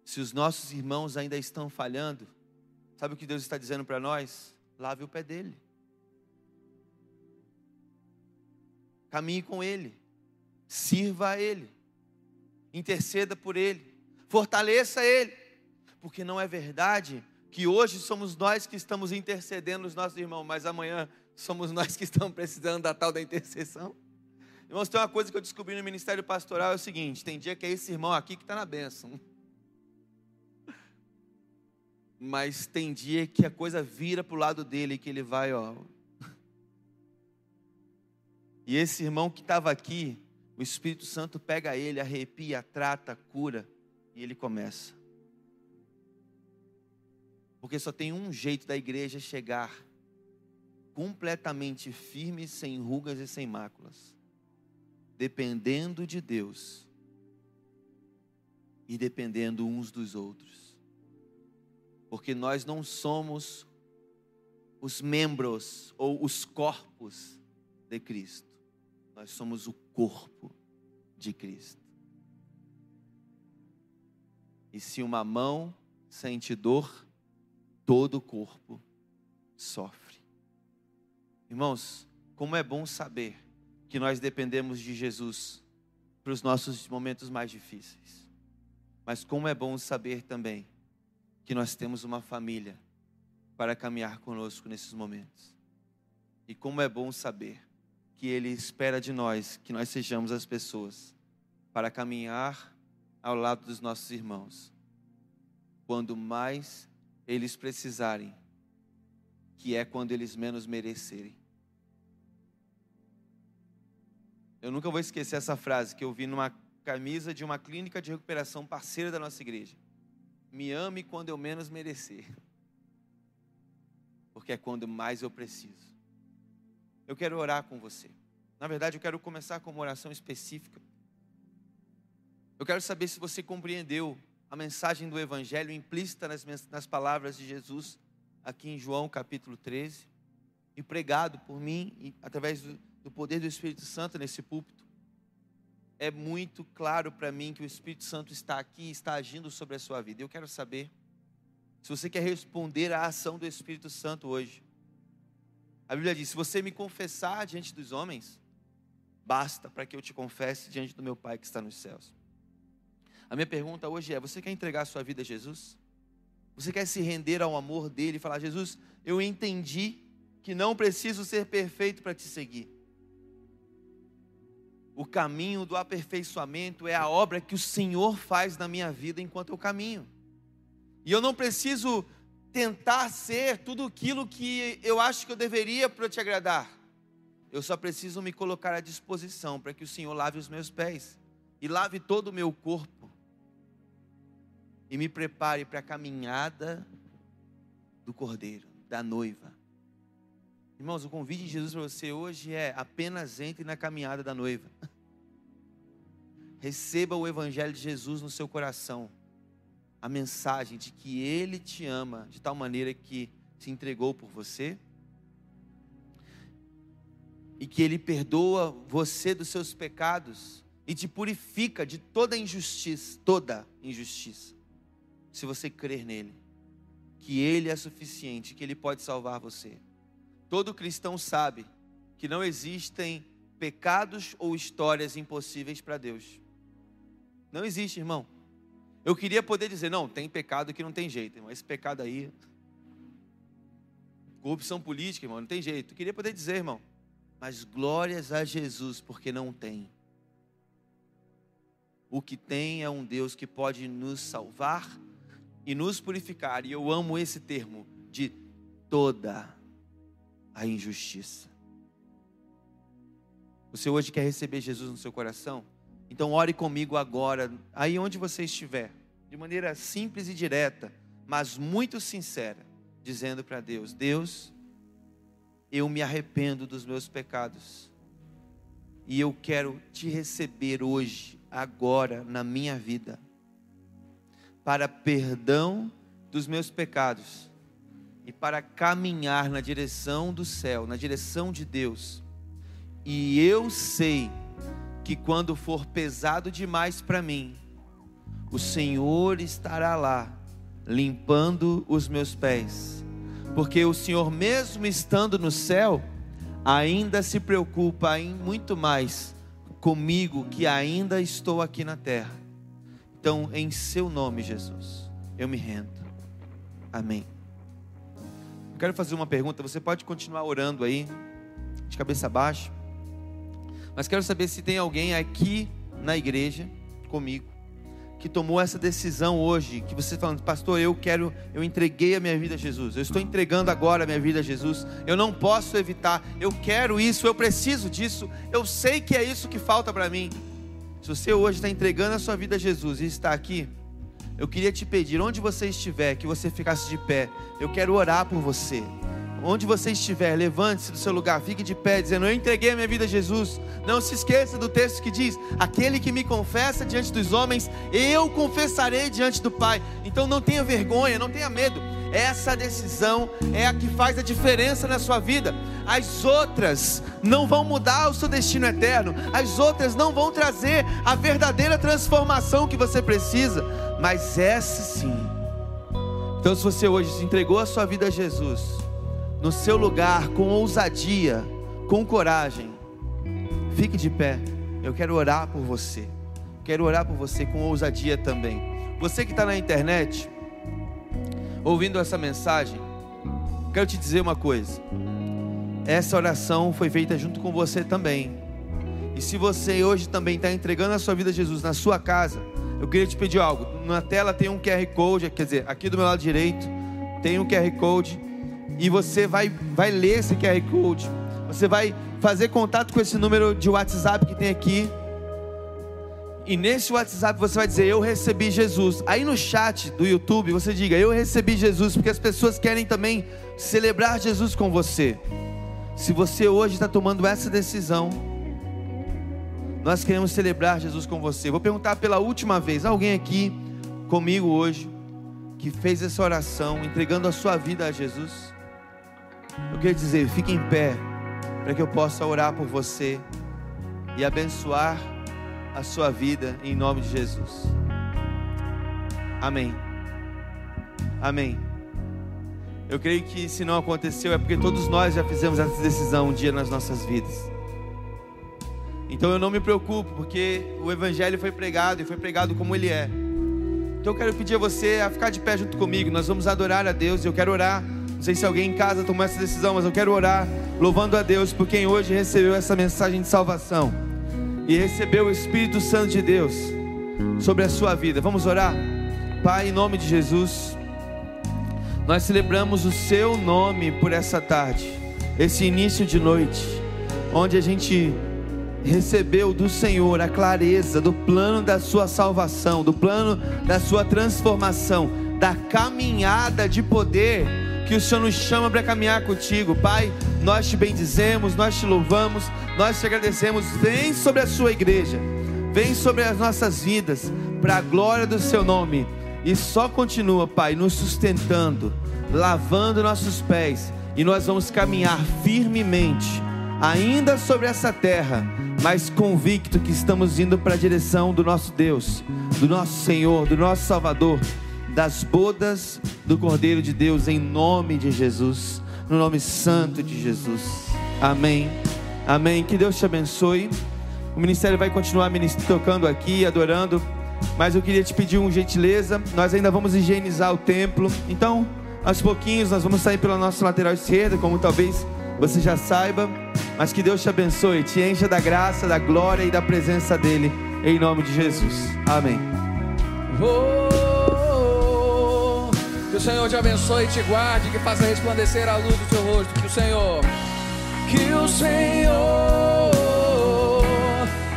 Se os nossos irmãos ainda estão falhando, sabe o que Deus está dizendo para nós? Lave o pé dele. Caminhe com ele. Sirva a ele. Interceda por ele. Fortaleça ele. Porque não é verdade que hoje somos nós que estamos intercedendo os nossos irmãos, mas amanhã somos *laughs* nós que estamos precisando da tal da intercessão. Irmãos, tem uma coisa que eu descobri no ministério pastoral: é o seguinte: tem dia que é esse irmão aqui que está na bênção. *laughs* Mas tem dia que a coisa vira para o lado dele, que ele vai, ó. E esse irmão que estava aqui, o Espírito Santo pega ele, arrepia, trata, cura, e ele começa. Porque só tem um jeito da igreja chegar completamente firme, sem rugas e sem máculas dependendo de Deus e dependendo uns dos outros. Porque nós não somos os membros ou os corpos de Cristo. Nós somos o corpo de Cristo. E se uma mão sente dor, todo o corpo sofre. Irmãos, como é bom saber que nós dependemos de Jesus para os nossos momentos mais difíceis. Mas como é bom saber também que nós temos uma família para caminhar conosco nesses momentos. E como é bom saber que Ele espera de nós que nós sejamos as pessoas para caminhar ao lado dos nossos irmãos, quando mais eles precisarem, que é quando eles menos merecerem. Eu nunca vou esquecer essa frase que eu vi numa camisa de uma clínica de recuperação parceira da nossa igreja. Me ame quando eu menos merecer. Porque é quando mais eu preciso. Eu quero orar com você. Na verdade, eu quero começar com uma oração específica. Eu quero saber se você compreendeu a mensagem do Evangelho implícita nas, nas palavras de Jesus, aqui em João capítulo 13, e pregado por mim, e, através do, do poder do Espírito Santo nesse púlpito. É muito claro para mim que o Espírito Santo está aqui, está agindo sobre a sua vida. Eu quero saber se você quer responder à ação do Espírito Santo hoje. A Bíblia diz: se você me confessar diante dos homens, basta para que eu te confesse diante do meu Pai que está nos céus. A minha pergunta hoje é: você quer entregar a sua vida a Jesus? Você quer se render ao amor dele e falar: Jesus, eu entendi que não preciso ser perfeito para te seguir. O caminho do aperfeiçoamento é a obra que o Senhor faz na minha vida enquanto eu caminho. E eu não preciso tentar ser tudo aquilo que eu acho que eu deveria para te agradar. Eu só preciso me colocar à disposição para que o Senhor lave os meus pés e lave todo o meu corpo e me prepare para a caminhada do Cordeiro, da noiva. Irmãos, o convite de Jesus para você hoje é apenas entre na caminhada da noiva. *laughs* Receba o Evangelho de Jesus no seu coração. A mensagem de que Ele te ama de tal maneira que se entregou por você e que Ele perdoa você dos seus pecados e te purifica de toda injustiça, toda injustiça, se você crer nele, que Ele é suficiente, que Ele pode salvar você. Todo cristão sabe que não existem pecados ou histórias impossíveis para Deus. Não existe, irmão. Eu queria poder dizer, não, tem pecado que não tem jeito, irmão. Esse pecado aí. Corrupção política, irmão, não tem jeito. Eu queria poder dizer, irmão. Mas glórias a Jesus, porque não tem. O que tem é um Deus que pode nos salvar e nos purificar. E eu amo esse termo de toda a injustiça. Você hoje quer receber Jesus no seu coração? Então ore comigo agora, aí onde você estiver, de maneira simples e direta, mas muito sincera, dizendo para Deus: Deus, eu me arrependo dos meus pecados e eu quero te receber hoje, agora, na minha vida, para perdão dos meus pecados e para caminhar na direção do céu, na direção de Deus. E eu sei que quando for pesado demais para mim, o Senhor estará lá, limpando os meus pés, porque o Senhor, mesmo estando no céu, ainda se preocupa em muito mais comigo que ainda estou aqui na terra. Então, em seu nome, Jesus, eu me rendo. Amém. Eu quero fazer uma pergunta, você pode continuar orando aí, de cabeça baixa. Mas quero saber se tem alguém aqui na igreja comigo que tomou essa decisão hoje, que você está falando, pastor, eu quero, eu entreguei a minha vida a Jesus, eu estou entregando agora a minha vida a Jesus, eu não posso evitar, eu quero isso, eu preciso disso, eu sei que é isso que falta para mim. Se você hoje está entregando a sua vida a Jesus e está aqui, eu queria te pedir, onde você estiver, que você ficasse de pé, eu quero orar por você. Onde você estiver, levante-se do seu lugar, fique de pé, dizendo: Eu entreguei a minha vida a Jesus. Não se esqueça do texto que diz: Aquele que me confessa diante dos homens, eu confessarei diante do Pai. Então não tenha vergonha, não tenha medo. Essa decisão é a que faz a diferença na sua vida. As outras não vão mudar o seu destino eterno, as outras não vão trazer a verdadeira transformação que você precisa, mas essa sim. Então, se você hoje entregou a sua vida a Jesus, no seu lugar com ousadia, com coragem, fique de pé. Eu quero orar por você. Quero orar por você com ousadia também. Você que está na internet, ouvindo essa mensagem, quero te dizer uma coisa. Essa oração foi feita junto com você também. E se você hoje também está entregando a sua vida a Jesus na sua casa, eu queria te pedir algo. Na tela tem um QR Code, quer dizer, aqui do meu lado direito tem um QR Code. E você vai, vai ler esse QR Code. Você vai fazer contato com esse número de WhatsApp que tem aqui. E nesse WhatsApp você vai dizer: Eu recebi Jesus. Aí no chat do YouTube você diga: Eu recebi Jesus, porque as pessoas querem também celebrar Jesus com você. Se você hoje está tomando essa decisão, nós queremos celebrar Jesus com você. Vou perguntar pela última vez: alguém aqui comigo hoje que fez essa oração, entregando a sua vida a Jesus? Eu queria dizer: fique em pé, para que eu possa orar por você e abençoar a sua vida em nome de Jesus. Amém. Amém. Eu creio que se não aconteceu é porque todos nós já fizemos essa decisão um dia nas nossas vidas. Então eu não me preocupo, porque o Evangelho foi pregado e foi pregado como ele é. Então eu quero pedir a você a ficar de pé junto comigo. Nós vamos adorar a Deus. Eu quero orar. Não sei se alguém em casa tomou essa decisão, mas eu quero orar louvando a Deus por quem hoje recebeu essa mensagem de salvação e recebeu o Espírito Santo de Deus sobre a sua vida. Vamos orar? Pai, em nome de Jesus, nós celebramos o Seu nome por essa tarde, esse início de noite, onde a gente recebeu do Senhor a clareza do plano da Sua salvação, do plano da Sua transformação, da caminhada de poder que o Senhor nos chama para caminhar contigo, Pai. Nós te bendizemos, nós te louvamos, nós te agradecemos. Vem sobre a sua igreja, vem sobre as nossas vidas, para a glória do seu nome. E só continua, Pai, nos sustentando, lavando nossos pés, e nós vamos caminhar firmemente, ainda sobre essa terra, mas convicto que estamos indo para a direção do nosso Deus, do nosso Senhor, do nosso Salvador das bodas do Cordeiro de Deus, em nome de Jesus, no nome santo de Jesus. Amém. Amém. Que Deus te abençoe. O ministério vai continuar tocando aqui, adorando, mas eu queria te pedir uma gentileza. Nós ainda vamos higienizar o templo, então, aos pouquinhos, nós vamos sair pela nossa lateral esquerda, como talvez você já saiba. Mas que Deus te abençoe, te encha da graça, da glória e da presença dEle, em nome de Jesus. Amém. Que o Senhor te abençoe e te guarde, que faça resplandecer a luz do seu rosto. Que o Senhor, que o Senhor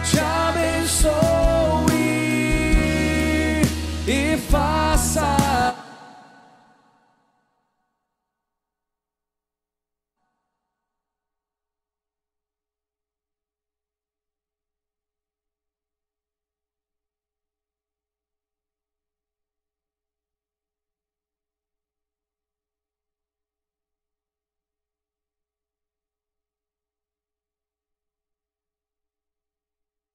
te abençoe.